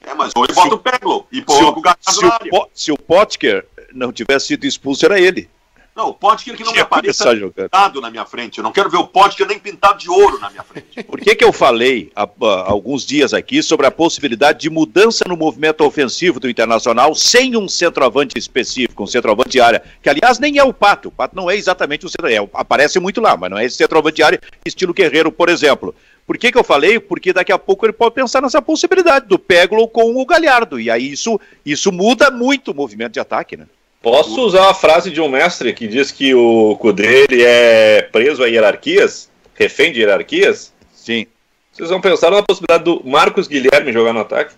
Speaker 2: É, mas ele bota o Peglo e coloca o Galhardo
Speaker 1: se na área. O, se o Potker não tivesse sido expulso, era ele.
Speaker 2: Não, o Potker que não me apareça pintado na minha frente. Eu não quero ver o Potker nem pintado de ouro na minha frente.
Speaker 1: Por que, que eu falei há, há, alguns dias aqui sobre a possibilidade de mudança no movimento ofensivo do Internacional sem um centroavante específico, um centroavante de área, que aliás nem é o Pato. O Pato não é exatamente o centroavante. É, aparece muito lá, mas não é esse centroavante de área estilo Guerreiro, por exemplo. Por que, que eu falei? Porque daqui a pouco ele pode pensar nessa possibilidade do Peglo com o Galhardo. E aí isso, isso muda muito o movimento de ataque, né?
Speaker 4: Posso usar a frase de um mestre que diz que o Kudê ele é preso a hierarquias? Refém de hierarquias?
Speaker 1: Sim.
Speaker 4: Vocês vão pensar na possibilidade do Marcos Guilherme jogar no ataque?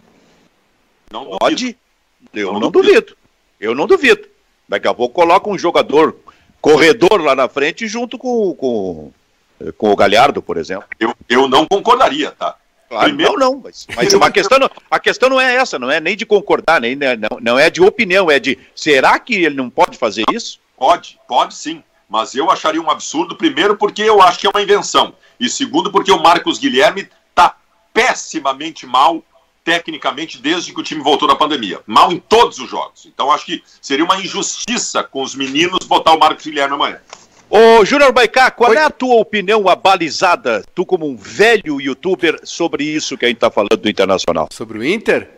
Speaker 1: Não Pode? Eu não, não duvido. duvido. Eu não duvido. Daqui a pouco coloca um jogador corredor lá na frente junto com, com, com o Galhardo, por exemplo.
Speaker 2: Eu, eu não concordaria, tá?
Speaker 1: Claro, Primeiro... não, não, mas, mas uma questão não, a questão não é essa, não é nem de concordar, nem né, não, não é de opinião, é de será que ele não pode fazer isso?
Speaker 2: Pode, pode sim, mas eu acharia um absurdo, primeiro porque eu acho que é uma invenção, e segundo porque o Marcos Guilherme está pessimamente mal tecnicamente desde que o time voltou da pandemia, mal em todos os jogos. Então acho que seria uma injustiça com os meninos botar o Marcos Guilherme amanhã.
Speaker 1: Ô, Júnior Baicá, qual Oi? é a tua opinião abalizada, tu como um velho youtuber, sobre isso que a gente está falando do Internacional?
Speaker 3: Sobre o Inter?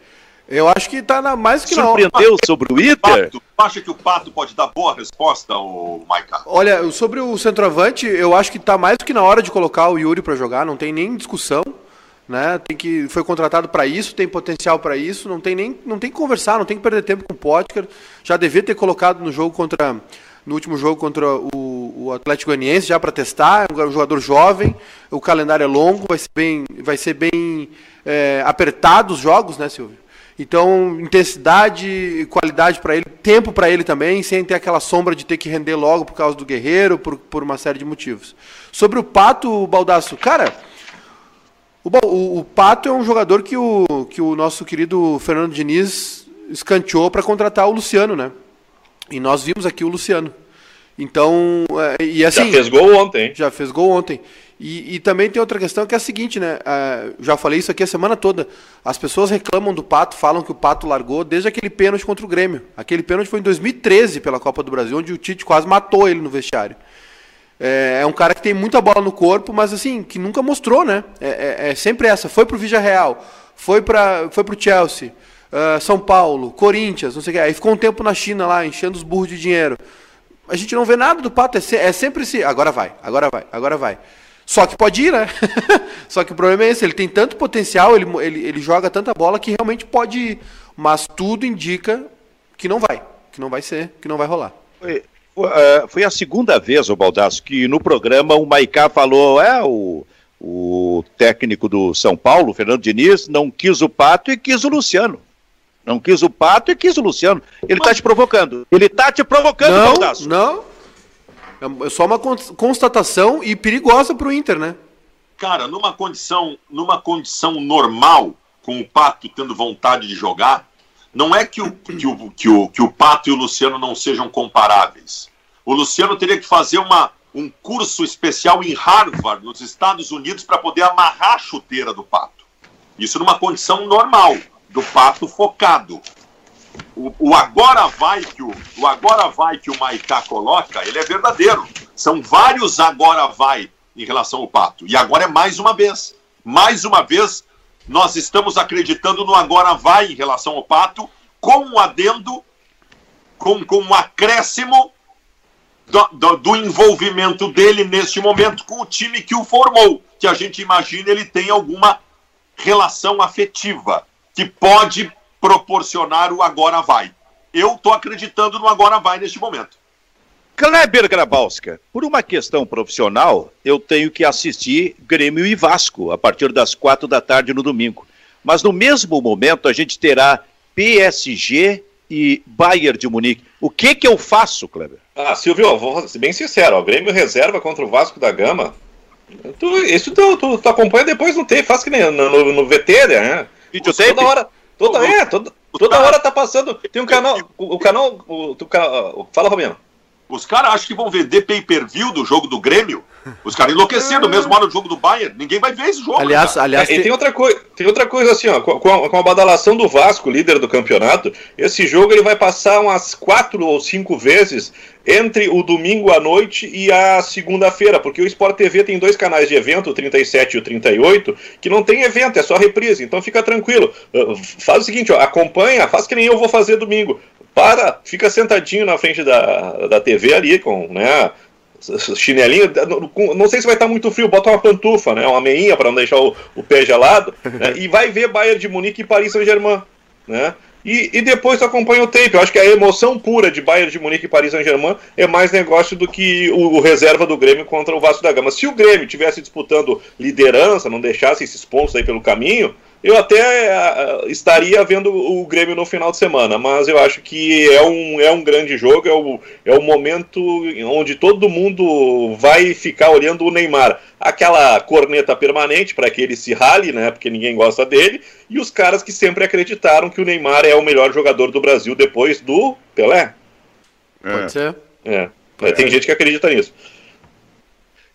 Speaker 3: Eu acho que está na, mais que
Speaker 1: Surpreendeu não. Surpreendeu sobre o Inter?
Speaker 2: Pato, acha que o Pato pode dar boa resposta, o Maica?
Speaker 3: Olha, sobre o centroavante, eu acho que está mais do que na hora de colocar o Yuri para jogar, não tem nem discussão. Né? Tem que foi contratado para isso, tem potencial para isso, não tem nem não tem que conversar, não tem que perder tempo com o Potker. Já devia ter colocado no jogo contra no último jogo contra o, o Atlético Goianiense já para testar, é um jogador jovem, o calendário é longo, vai ser bem, vai ser bem é, apertado os jogos, né, Silvio? Então, intensidade e qualidade para ele, tempo para ele também, sem ter aquela sombra de ter que render logo por causa do Guerreiro, por, por uma série de motivos. Sobre o Pato, Baldaço, cara, o, o, o, Pato é um jogador que o, que o nosso querido Fernando Diniz escanteou para contratar o Luciano, né? E nós vimos aqui o Luciano. Então, é, e assim.
Speaker 4: Já fez gol ontem.
Speaker 3: Já fez gol ontem. E, e, também tem outra questão que é a seguinte, né? Uh, já falei isso aqui a semana toda. As pessoas reclamam do Pato, falam que o Pato largou desde aquele pênalti contra o Grêmio. Aquele pênalti foi em 2013 pela Copa do Brasil, onde o Tite quase matou ele no vestiário. É, é um cara que tem muita bola no corpo, mas assim, que nunca mostrou, né? É, é, é sempre essa. Foi pro Vigia Real, foi, para foi pro Chelsea, uh, São Paulo, Corinthians, não sei o que. Aí ficou um tempo na China lá, enchendo os burros de dinheiro. A gente não vê nada do Pato, é, se, é sempre esse. Agora vai, agora vai, agora vai. Só que pode ir, né? Só que o problema é esse, ele tem tanto potencial, ele, ele, ele joga tanta bola que realmente pode ir. Mas tudo indica que não vai, que não vai ser, que não vai rolar.
Speaker 1: Foi, é, foi a segunda vez, o Baldasso, que no programa o Maicá falou, é, o, o técnico do São Paulo, Fernando Diniz, não quis o Pato e quis o Luciano. Não quis o Pato e quis o Luciano. Ele está te provocando. Ele está te provocando,
Speaker 3: não,
Speaker 1: Baldasso.
Speaker 3: Não, é só uma constatação e perigosa para o Inter, né?
Speaker 2: Cara, numa condição, numa condição normal, com o Pato tendo vontade de jogar, não é que o, que o, que o, que o Pato e o Luciano não sejam comparáveis. O Luciano teria que fazer uma, um curso especial em Harvard, nos Estados Unidos, para poder amarrar a chuteira do Pato. Isso numa condição normal, do Pato focado o, o, agora vai que o, o agora vai que o Maicá coloca, ele é verdadeiro. São vários agora vai em relação ao Pato. E agora é mais uma vez. Mais uma vez, nós estamos acreditando no agora vai em relação ao Pato, com um adendo, com, com um acréscimo do, do, do, envolvimento dele neste momento com o time que o formou, que a gente imagina ele tem alguma relação afetiva, que pode proporcionar o agora vai. Eu estou acreditando no agora vai neste momento.
Speaker 1: Kleber Grabowska, por uma questão profissional, eu tenho que assistir Grêmio e Vasco a partir das quatro da tarde no domingo. Mas no mesmo momento a gente terá PSG e Bayern de Munique. O que que eu faço, Kleber?
Speaker 4: Ah, Silvio, vou ser bem sincero, o Grêmio reserva contra o Vasco da Gama. Tu, isso tu, tu, tu acompanha depois no T, faz que nem no, no, no VT, né?
Speaker 1: Videotape?
Speaker 4: Toda hora, Toda, é, toda, toda hora tá passando. Tem um canal. O, o canal. O, o, fala, Romeno.
Speaker 2: Os caras acham que vão vender pay-per-view do jogo do Grêmio. Os caras enlouquecendo mesmo hora do jogo do Bayern. Ninguém vai ver esse jogo.
Speaker 3: Aliás, aliás
Speaker 4: é, tem... tem... outra coisa, tem outra coisa assim, ó, com, a, com a badalação do Vasco, líder do campeonato, esse jogo ele vai passar umas quatro ou cinco vezes entre o domingo à noite e a segunda-feira, porque o Sport TV tem dois canais de evento, o 37 e o 38, que não tem evento, é só reprise, então fica tranquilo. Uh, faz o seguinte, ó, acompanha, faz que nem eu vou fazer domingo. Para, fica sentadinho na frente da, da TV ali, com, né, chinelinho, não sei se vai estar muito frio, bota uma pantufa, né, uma meinha para não deixar o, o pé gelado, né, e vai ver Bayern de Munique e Paris Saint-Germain, né, e, e, depois tu acompanha o tape. Eu acho que a emoção pura de Bayern de Munique e Paris Saint-Germain é mais negócio do que o, o, reserva do Grêmio contra o Vasco da Gama. Se o Grêmio tivesse disputando liderança, não deixasse esses pontos aí pelo caminho, eu até uh, estaria vendo o Grêmio no final de semana, mas eu acho que é um, é um grande jogo, é o, é o momento onde todo mundo vai ficar olhando o Neymar. Aquela corneta permanente para que ele se rale, né? Porque ninguém gosta dele, e os caras que sempre acreditaram que o Neymar é o melhor jogador do Brasil depois do Pelé.
Speaker 3: É. Pode ser.
Speaker 4: É. é. Tem gente que acredita nisso.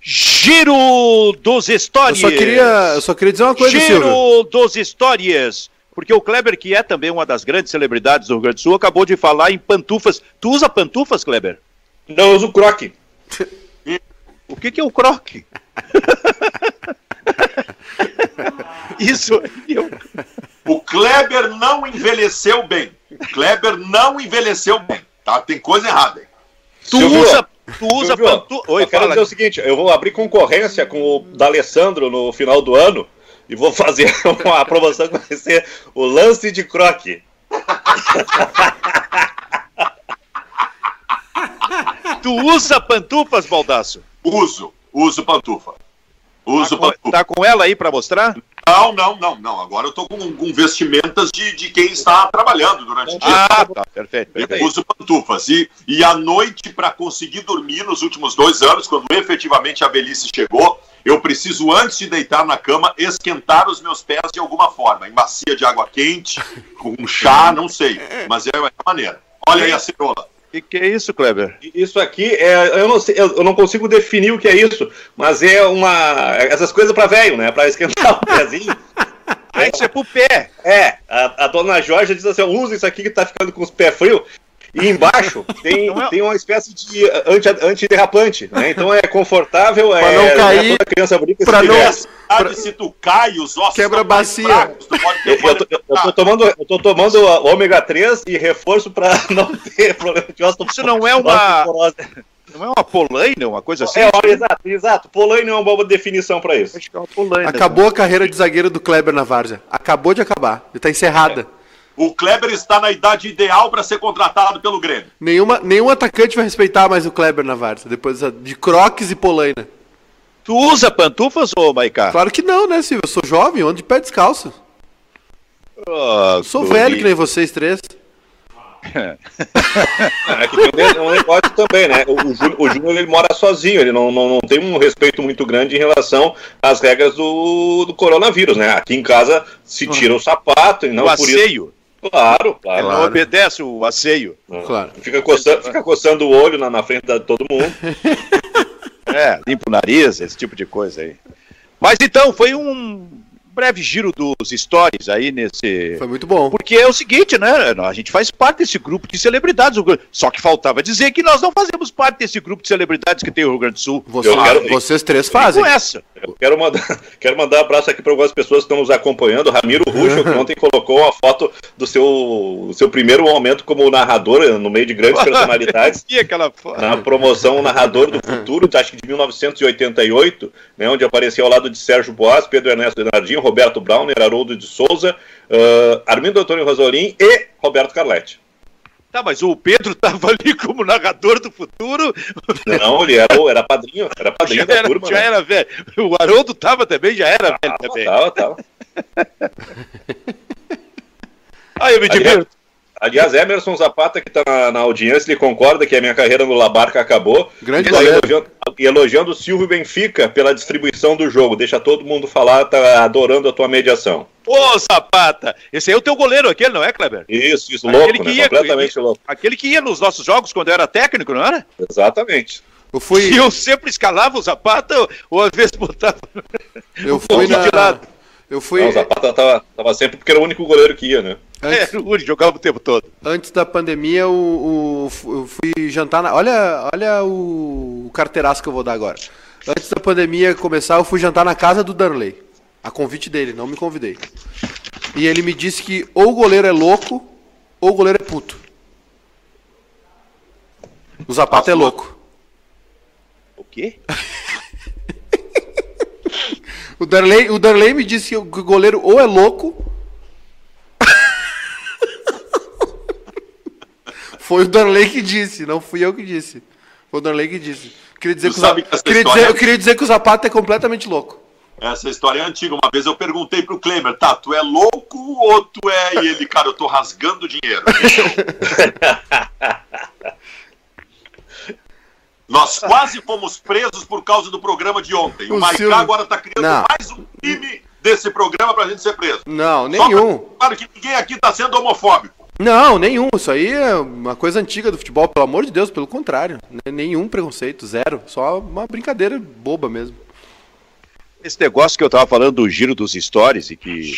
Speaker 1: Giro dos Histórias.
Speaker 3: Eu só queria, eu só queria dizer uma coisa,
Speaker 1: Giro Silvio. dos Histórias. Porque o Kleber, que é também uma das grandes celebridades do Rio Grande do Sul, acabou de falar em pantufas. Tu usa pantufas, Kleber?
Speaker 4: Não, eu uso croque.
Speaker 1: o que, que é o croque? Isso. Eu...
Speaker 2: O Kleber não envelheceu bem. Kleber não envelheceu bem. Tá? Tem coisa errada aí.
Speaker 1: Tu usa Tu usa pantu...
Speaker 4: Oi, eu quero dizer o seguinte, eu vou abrir concorrência com o D'Alessandro no final do ano e vou fazer uma promoção que vai ser o lance de croque.
Speaker 1: tu usa pantufas, Baldaço?
Speaker 2: Uso, uso pantufa. Uso
Speaker 1: tá com,
Speaker 2: pantufa.
Speaker 1: Tá com ela aí para mostrar?
Speaker 2: Não, não, não, não. Agora eu tô com, com vestimentas de, de quem está trabalhando durante o dia.
Speaker 1: Ah, tá, perfeito.
Speaker 2: Eu
Speaker 1: perfeito.
Speaker 2: uso pantufas. E, e à noite, para conseguir dormir nos últimos dois anos, quando efetivamente a velhice chegou, eu preciso, antes de deitar na cama, esquentar os meus pés de alguma forma. Em bacia de água quente, com um chá, não sei. Mas é a maneira. Olha aí a cerola.
Speaker 1: O que, que é isso, Kleber?
Speaker 4: Isso aqui é. Eu não, sei, eu não consigo definir o que é isso, mas é uma. Essas coisas pra velho, né? Pra esquentar o pezinho.
Speaker 1: Ah, isso é pro pé.
Speaker 4: É, a, a dona Jorge diz assim: usa isso aqui que tá ficando com os pés frios. E embaixo tem,
Speaker 1: é-
Speaker 4: tem uma espécie de anti, antiderrapante, né? Então é confortável,
Speaker 3: Pra
Speaker 4: é,
Speaker 3: não
Speaker 4: né,
Speaker 3: cair,
Speaker 4: toda criança brinca
Speaker 3: pra
Speaker 4: se
Speaker 3: não-.
Speaker 2: Sabe, se tu cai, os ossos
Speaker 3: Quebra
Speaker 2: mais
Speaker 3: bacia.
Speaker 2: fracos, tu pode ter
Speaker 4: Eu, eu tô, eu tô tomando, eu tô tomando ômega 3 e reforço pra não ter problema de osteoporose.
Speaker 1: Isso não é uma-. Não é uma polaina, uma coisa assim?
Speaker 4: É, olha, exato, exato. Polaine é uma boa definição pra isso.
Speaker 1: Acho que é uma polaina.
Speaker 3: Acabou a carreira de zagueiro do Kleber na Várzea. Acabou de acabar. Ele tá encerrada.
Speaker 2: O Kleber está na idade ideal para ser contratado pelo Grêmio.
Speaker 3: Nenhuma, nenhum atacante vai respeitar mais o Kleber na Várzea. Depois de Crocs e Polaina.
Speaker 1: Tu usa pantufas, ô Maiká?
Speaker 3: Claro que não, né, Silvio? Eu sou jovem, ando de pé descalço.
Speaker 1: Ah,
Speaker 3: Sou
Speaker 1: guri.
Speaker 3: velho que nem vocês três.
Speaker 4: É que tem um negócio também, né? O, o Júnior, o Júnior, ele mora sozinho, ele não, não, não tem um respeito muito grande em relação às regras do, do coronavírus, né? Aqui em casa se tira o sapato e não
Speaker 1: o
Speaker 4: por isso.
Speaker 1: Asseio.
Speaker 4: Claro,
Speaker 1: Ele
Speaker 4: claro.
Speaker 1: não obedece o asseio.
Speaker 3: Claro.
Speaker 4: Fica coçando, fica coçando o olho na, na frente de todo mundo.
Speaker 1: É, limpa o nariz, esse tipo de coisa aí. Mas então, foi um breve giro dos stories aí nesse.
Speaker 3: Foi muito bom.
Speaker 1: Porque é o seguinte, né? A gente faz parte desse grupo de celebridades. Só que faltava dizer que nós não fazemos parte desse grupo de celebridades que tem o Rio Grande do Sul.
Speaker 3: Você-
Speaker 4: Eu quero-
Speaker 3: vocês três fazem.
Speaker 1: Com essa.
Speaker 4: Eu quero mandar, quero mandar um abraço aqui para algumas pessoas que estão nos acompanhando. Ramiro Ruxo, que ontem colocou uma foto do seu, seu primeiro momento como narrador no meio de grandes personalidades.
Speaker 1: E aquela foto.
Speaker 4: na promoção Narrador do Futuro, acho que de 1988, né, onde apareceu ao lado de Sérgio Boas, Pedro Ernesto Bernardinho, Roberto Brauner, Haroldo de Souza, ah, Armindo Antônio Rosolim e Roberto Carletti.
Speaker 1: Tá, mas o Pedro estava ali como narrador do futuro.
Speaker 4: Não, ele era, era padrinho, era
Speaker 1: Já
Speaker 4: padrinho da
Speaker 1: era,
Speaker 4: turma.
Speaker 1: já
Speaker 4: né?
Speaker 1: era velho. O Haroldo tava também, já era velho também.
Speaker 4: Tava, tava.
Speaker 1: Aí eu me
Speaker 4: Aliás,
Speaker 1: divirto.
Speaker 4: Aliás, Emerson Zapata, que está na, na audiência, ele concorda que a minha carreira no Labarca acabou.
Speaker 3: Grande
Speaker 4: e
Speaker 3: goleiro.
Speaker 4: elogiando, e elogiando o Silvio Benfica pela distribuição do jogo. Deixa todo mundo falar, tá adorando a tua mediação.
Speaker 1: Ô, Zapata! Esse aí é o teu goleiro, aquele, não é, Kleber?
Speaker 4: Isso, isso,
Speaker 1: Aquele
Speaker 4: louco,
Speaker 1: que
Speaker 4: né?
Speaker 1: ia-
Speaker 4: Completamente louco.
Speaker 1: Aquele que ia nos nossos jogos quando eu era técnico, não era?
Speaker 4: Exatamente.
Speaker 3: Eu fui,
Speaker 1: E eu sempre escalava o Zapata ou às vezes botava.
Speaker 3: eu fui na.
Speaker 1: de lado.
Speaker 3: Eu fui.
Speaker 4: Não, o Zapata tava, tava sempre porque era o único goleiro que ia, né?
Speaker 3: Antes,
Speaker 1: É, o Uri jogava o tempo todo.
Speaker 3: antes da pandemia, o- eu fui jantar na. Olha, olha o, o carteiraço que eu vou dar agora. Antes da pandemia começar, eu fui jantar na casa do Darley. A convite dele, não me convidei. E ele me disse que ou o goleiro é louco, ou o goleiro é puto. O Zapata é louco.
Speaker 1: O quê?
Speaker 3: O Darley, o Darley me disse que o goleiro ou é louco. Foi o Darley que disse, não fui eu que disse. Foi o Darley que disse. Queria dizer,
Speaker 2: Tu
Speaker 3: que o,
Speaker 2: sabe
Speaker 3: Zap-
Speaker 2: que essa
Speaker 3: queria
Speaker 2: história-
Speaker 3: dizer, eu queria dizer que o Zapata é completamente louco.
Speaker 2: Essa história é antiga. Uma vez eu perguntei pro Kleber, tá, tu é louco ou tu é. E ele, cara, eu tô rasgando dinheiro. Nós quase fomos presos por causa do programa de ontem. O,
Speaker 3: O
Speaker 2: Maicá
Speaker 3: Silvio-
Speaker 2: agora tá criando
Speaker 3: Não.
Speaker 2: mais um crime desse programa pra gente ser preso.
Speaker 3: Não,
Speaker 2: Só
Speaker 3: nenhum.
Speaker 2: pra- Claro que ninguém aqui tá sendo homofóbico.
Speaker 3: Não, nenhum. Isso aí é uma coisa antiga do futebol, pelo amor de Deus, pelo contrário. N- Nenhum preconceito, zero. Só uma brincadeira boba mesmo.
Speaker 1: Esse negócio que eu tava falando do giro dos stories e que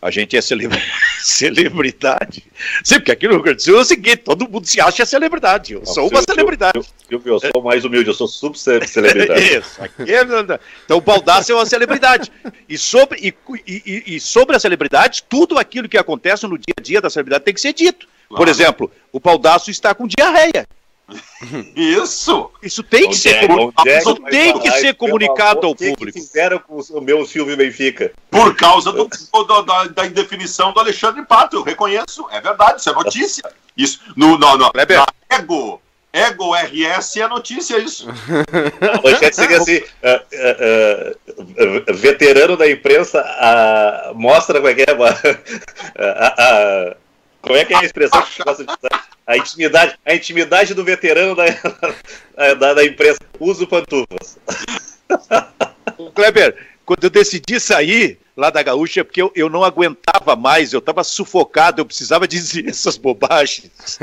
Speaker 1: a gente é cele- celebridade. Sim, porque aqui no Rio Grande do Sul é o seguinte, todo mundo se acha celebridade. Eu sou uma
Speaker 4: Silvio-
Speaker 1: celebridade.
Speaker 4: Silvio, eu sou mais humilde, eu sou subcelebridade.
Speaker 1: Isso, aqui é... Então o Baldaço é uma celebridade. E sobre, e, e- e sobre a celebridade, tudo aquilo que acontece no dia a dia da celebridade tem que ser dito. Por
Speaker 2: Claro.
Speaker 1: exemplo, o Baldaço está com diarreia.
Speaker 2: Isso.
Speaker 1: Isso tem que ser,
Speaker 4: é
Speaker 1: isso tem que ser comunicado
Speaker 4: amor,
Speaker 1: ao
Speaker 4: o que que
Speaker 1: público.
Speaker 4: fizeram com o meu Silvio Benfica?
Speaker 2: Por causa do, do- da, da indefinição do Alexandre Pato. Eu reconheço. É verdade, isso é notícia. Isso. No, no, no,
Speaker 1: Kleber.
Speaker 2: na Ego, Ego RS é notícia isso.
Speaker 4: A manchete seria assim: uh, uh, uh, veterano da imprensa mostra como é que é. como é que é a expressão que gosta de usar? A intimidade, a intimidade do veterano da, da, da imprensa. Uso pantufas.
Speaker 1: Kleber, quando eu decidi sair lá da Gaúcha, porque eu, eu não aguentava mais, eu estava sufocado, eu precisava dizer essas bobagens.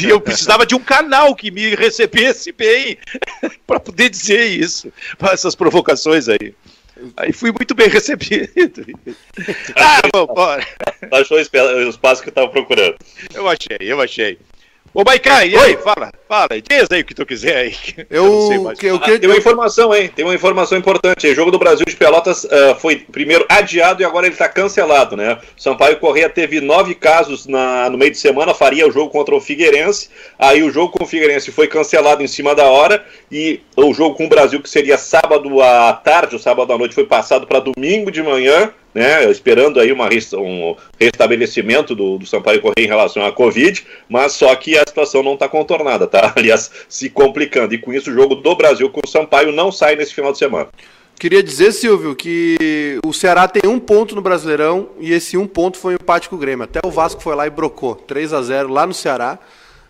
Speaker 1: e eu precisava de um canal que me recebesse bem para poder dizer isso, essas provocações aí. Aí fui muito bem recebido.
Speaker 4: ah, vambora. Achou o espaço que eu estava procurando.
Speaker 1: Eu achei, eu achei. Ô, Baicá, e aí? Fala, fala, diz aí o que tu quiser aí.
Speaker 3: Eu, eu sei mais. Eu,
Speaker 4: ah, tem uma informação, hein? Tem uma informação importante. O jogo do Brasil de Pelotas uh, foi primeiro adiado e agora ele está cancelado, né? Sampaio Correia teve nove casos na, no meio de semana, faria o jogo contra o Figueirense. Aí o jogo com o Figueirense foi cancelado em cima da hora e o jogo com o Brasil, que seria sábado à tarde, ou sábado à noite, foi passado para domingo de manhã né, esperando aí uma, um restabelecimento do, do Sampaio Correia em relação à Covid, mas só que a situação não está contornada, tá? Aliás, se complicando. E com isso o jogo do Brasil com o Sampaio não sai nesse final de semana.
Speaker 3: Queria dizer, Silvio, que o Ceará tem um ponto no Brasileirão e esse um ponto foi um empate com o Grêmio. Até o Vasco foi lá e brocou 3 a 0 lá no Ceará.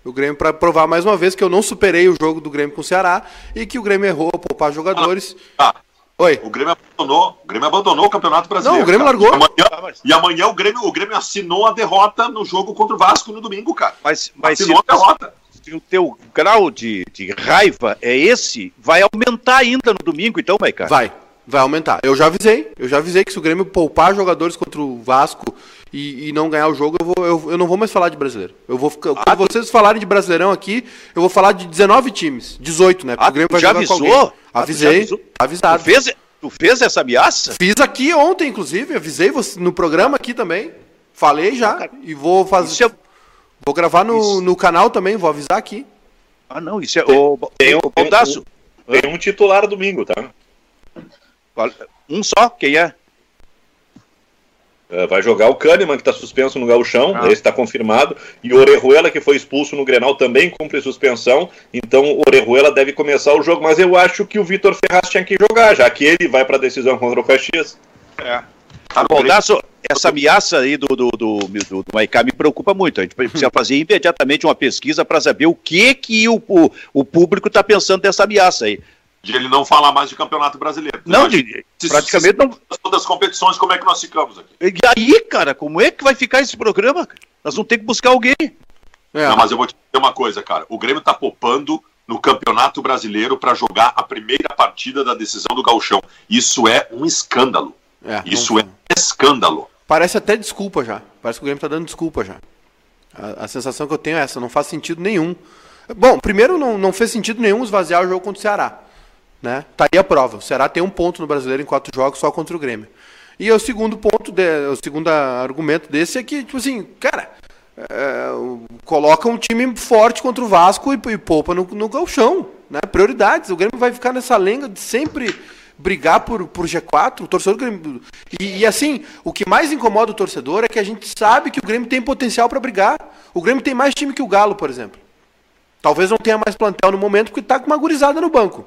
Speaker 3: O Grêmio para provar mais uma vez que eu não superei o jogo do Grêmio com o Ceará e que o Grêmio errou a poupar jogadores. Ah, ah.
Speaker 2: Oi. O Grêmio abandonou, o Grêmio abandonou o Campeonato Brasileiro.
Speaker 3: Não, o Grêmio cara. largou.
Speaker 2: E amanhã, e amanhã, o, Grêmio, o Grêmio assinou a derrota no jogo contra o Vasco no domingo, cara.
Speaker 1: Mas, mas assinou se, a derrota. Se o teu grau de, de raiva é esse, vai aumentar ainda no domingo, então, Maicá?
Speaker 3: Vai, vai aumentar. Eu já avisei, eu já avisei que se o Grêmio poupar jogadores contra o Vasco e, e não ganhar o jogo, eu, vou, eu, eu, não vou mais falar de brasileiro. Eu vou ficar, ah, quando vocês falarem de brasileirão aqui, eu vou falar de 19 times, 18, né?
Speaker 1: Porque ah, o Grêmio vai já avisou?
Speaker 3: Avisei, ah, avisou? avisado.
Speaker 1: Tu fez, Tu fez essa ameaça?
Speaker 3: Fiz aqui ontem, inclusive, avisei você no programa aqui também. Falei já. E vou fazer. É... Vou gravar no, no canal também, vou avisar aqui.
Speaker 1: Ah, não, isso é. O,
Speaker 4: tem, um, tem, um, tem um titular domingo, tá?
Speaker 1: Um só? Quem é?
Speaker 4: Uh, vai jogar o Kahneman, que está suspenso no gauchão, ah. esse está confirmado, e o Orejuela, que foi expulso no Grenal, também cumpre suspensão, então o Orejuela deve começar o jogo, mas eu acho que o Vitor Ferraz tinha que jogar, já que ele vai para a decisão contra o Caxias.
Speaker 1: É. Baldasso, essa ameaça aí do, do, do, do, do Maicá me preocupa muito. A gente precisa fazer imediatamente uma pesquisa para saber o que, que o, o, o público está pensando dessa ameaça aí
Speaker 2: de ele não falar mais de campeonato brasileiro.
Speaker 1: Não, de, se, praticamente se, não.
Speaker 2: Todas as competições, como é que nós ficamos aqui? E
Speaker 1: aí, cara, como é que vai ficar esse programa? Nós vamos ter que buscar alguém.
Speaker 2: É. Não, mas eu vou te dizer uma coisa, cara. O Grêmio tá poupando no Campeonato Brasileiro para jogar a primeira partida da decisão do Gauchão. Isso é um escândalo. É, Isso não... é escândalo.
Speaker 3: Parece até desculpa já. Parece que o Grêmio tá dando desculpa já. A, a sensação que eu tenho é essa, não faz sentido nenhum. Bom, primeiro não, não fez sentido nenhum esvaziar o jogo contra o Ceará. Né? Tá aí a prova. O Ceará tem um ponto no brasileiro em quatro jogos só contra o Grêmio. E o segundo ponto, de, o segundo argumento desse é que, tipo assim, cara, é, coloca um time forte contra o Vasco e, e poupa no, no galchão. Né? Prioridades. O Grêmio vai ficar nessa lenga de sempre brigar por, por G4. O torcedor Grêmio, e, e, assim, o que mais incomoda o torcedor é que a gente sabe que o Grêmio tem potencial para brigar. O Grêmio tem mais time que o Galo, por exemplo. Talvez não tenha mais plantel no momento porque está com uma gurizada no banco.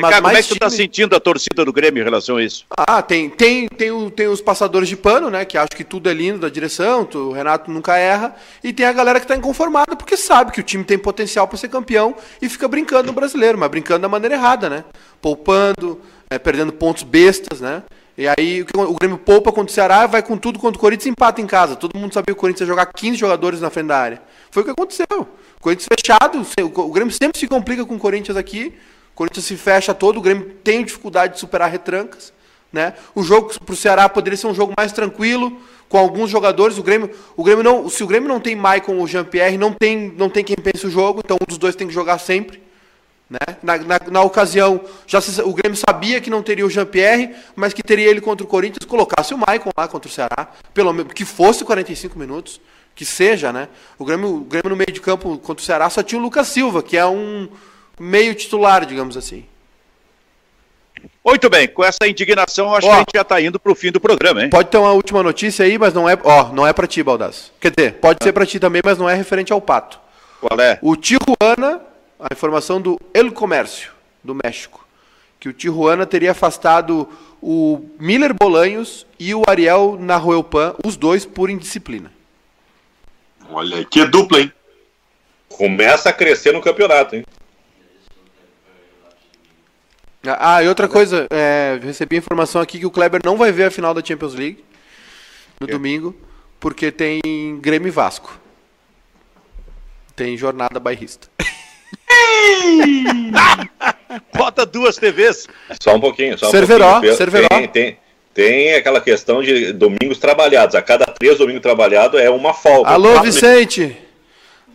Speaker 1: Mas, cara, como é que tu tá sentindo a torcida do Grêmio em relação a isso?
Speaker 3: Ah, tem, tem, tem, o, tem os passadores de pano, né? Que acham que tudo é lindo da direção, tu, o Renato nunca erra. E tem a galera que tá inconformada porque sabe que o time tem potencial para ser campeão e fica brincando no brasileiro, mas brincando da maneira errada, né? Poupando, é, perdendo pontos bestas, né? E aí o Grêmio poupa contra o Ceará, vai com tudo contra o Corinthians e empata em casa. Todo mundo sabia que o Corinthians ia jogar 15 jogadores na frente da área. Foi o que aconteceu. O Corinthians fechado, o Grêmio sempre se complica com o Corinthians aqui. O Corinthians se fecha todo, o Grêmio tem dificuldade de superar retrancas. Né? O jogo para o Ceará poderia ser um jogo mais tranquilo, com alguns jogadores. O Grêmio, o Grêmio não, se o Grêmio não tem Maicon ou Jean-Pierre, não tem, não tem quem pense o jogo, então um dos dois tem que jogar sempre. Né? Na, na, na ocasião, já se, o Grêmio sabia que não teria o Jean-Pierre, mas que teria ele contra o Corinthians, colocasse o Maicon lá contra o Ceará, pelo menos que fosse 45 minutos, que seja, né? O Grêmio, o Grêmio no meio de campo contra o Ceará só tinha o Lucas Silva, que é um meio titular, digamos assim.
Speaker 1: Muito bem, com essa indignação, acho ó, que a gente já está indo para o fim do programa, hein?
Speaker 3: Pode ter uma última notícia aí, mas não é, ó, não é para ti, Baldasso. Quer dizer, pode ah. ser para ti também, mas não é referente ao Pato.
Speaker 1: Qual é?
Speaker 3: O Tijuana a informação do El Comércio, do México, que o Tijuana teria afastado o Miller Bolanhos e o Ariel Nahuelpan, os dois por indisciplina.
Speaker 2: Olha aí, que dupla, hein?
Speaker 4: Começa a crescer no campeonato, hein?
Speaker 3: Ah, e outra coisa, é, recebi informação aqui que o Kleber não vai ver a final da Champions League no domingo, porque tem Grêmio e Vasco. Tem jornada bairrista.
Speaker 1: Bota duas TVs.
Speaker 4: Só um pouquinho. Só um
Speaker 3: Cerveró,
Speaker 4: pouquinho.
Speaker 3: Cerveró.
Speaker 4: Tem, tem, tem aquela questão de domingos trabalhados. A cada três domingos trabalhados é uma folga.
Speaker 3: Alô, Vicente!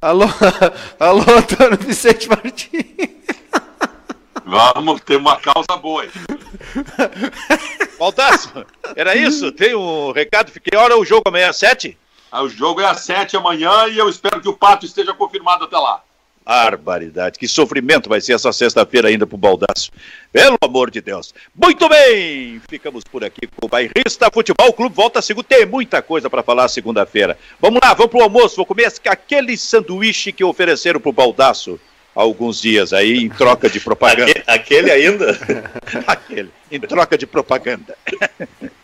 Speaker 3: Alô, alô, Antônio Vicente Martins.
Speaker 2: Vamos ter uma causa boa aí.
Speaker 1: Baldasso, era isso? Tem um recado. Que hora o jogo amanhã? Sete?
Speaker 2: Ah, O jogo é às sete amanhã e eu espero que o Pato esteja confirmado até lá.
Speaker 1: Barbaridade. Que sofrimento vai ser essa sexta-feira ainda pro Baldaço. Pelo amor de Deus. Muito bem! Ficamos por aqui com o Bairrista Futebol Clube. Volta segunda. Tem muita coisa para falar segunda-feira. Vamos lá, vamos pro almoço. Vou comer aquele sanduíche que ofereceram pro Baldaço há alguns dias aí, em troca de propaganda.
Speaker 4: Aque- Aquele ainda?
Speaker 1: aquele. Em troca de propaganda.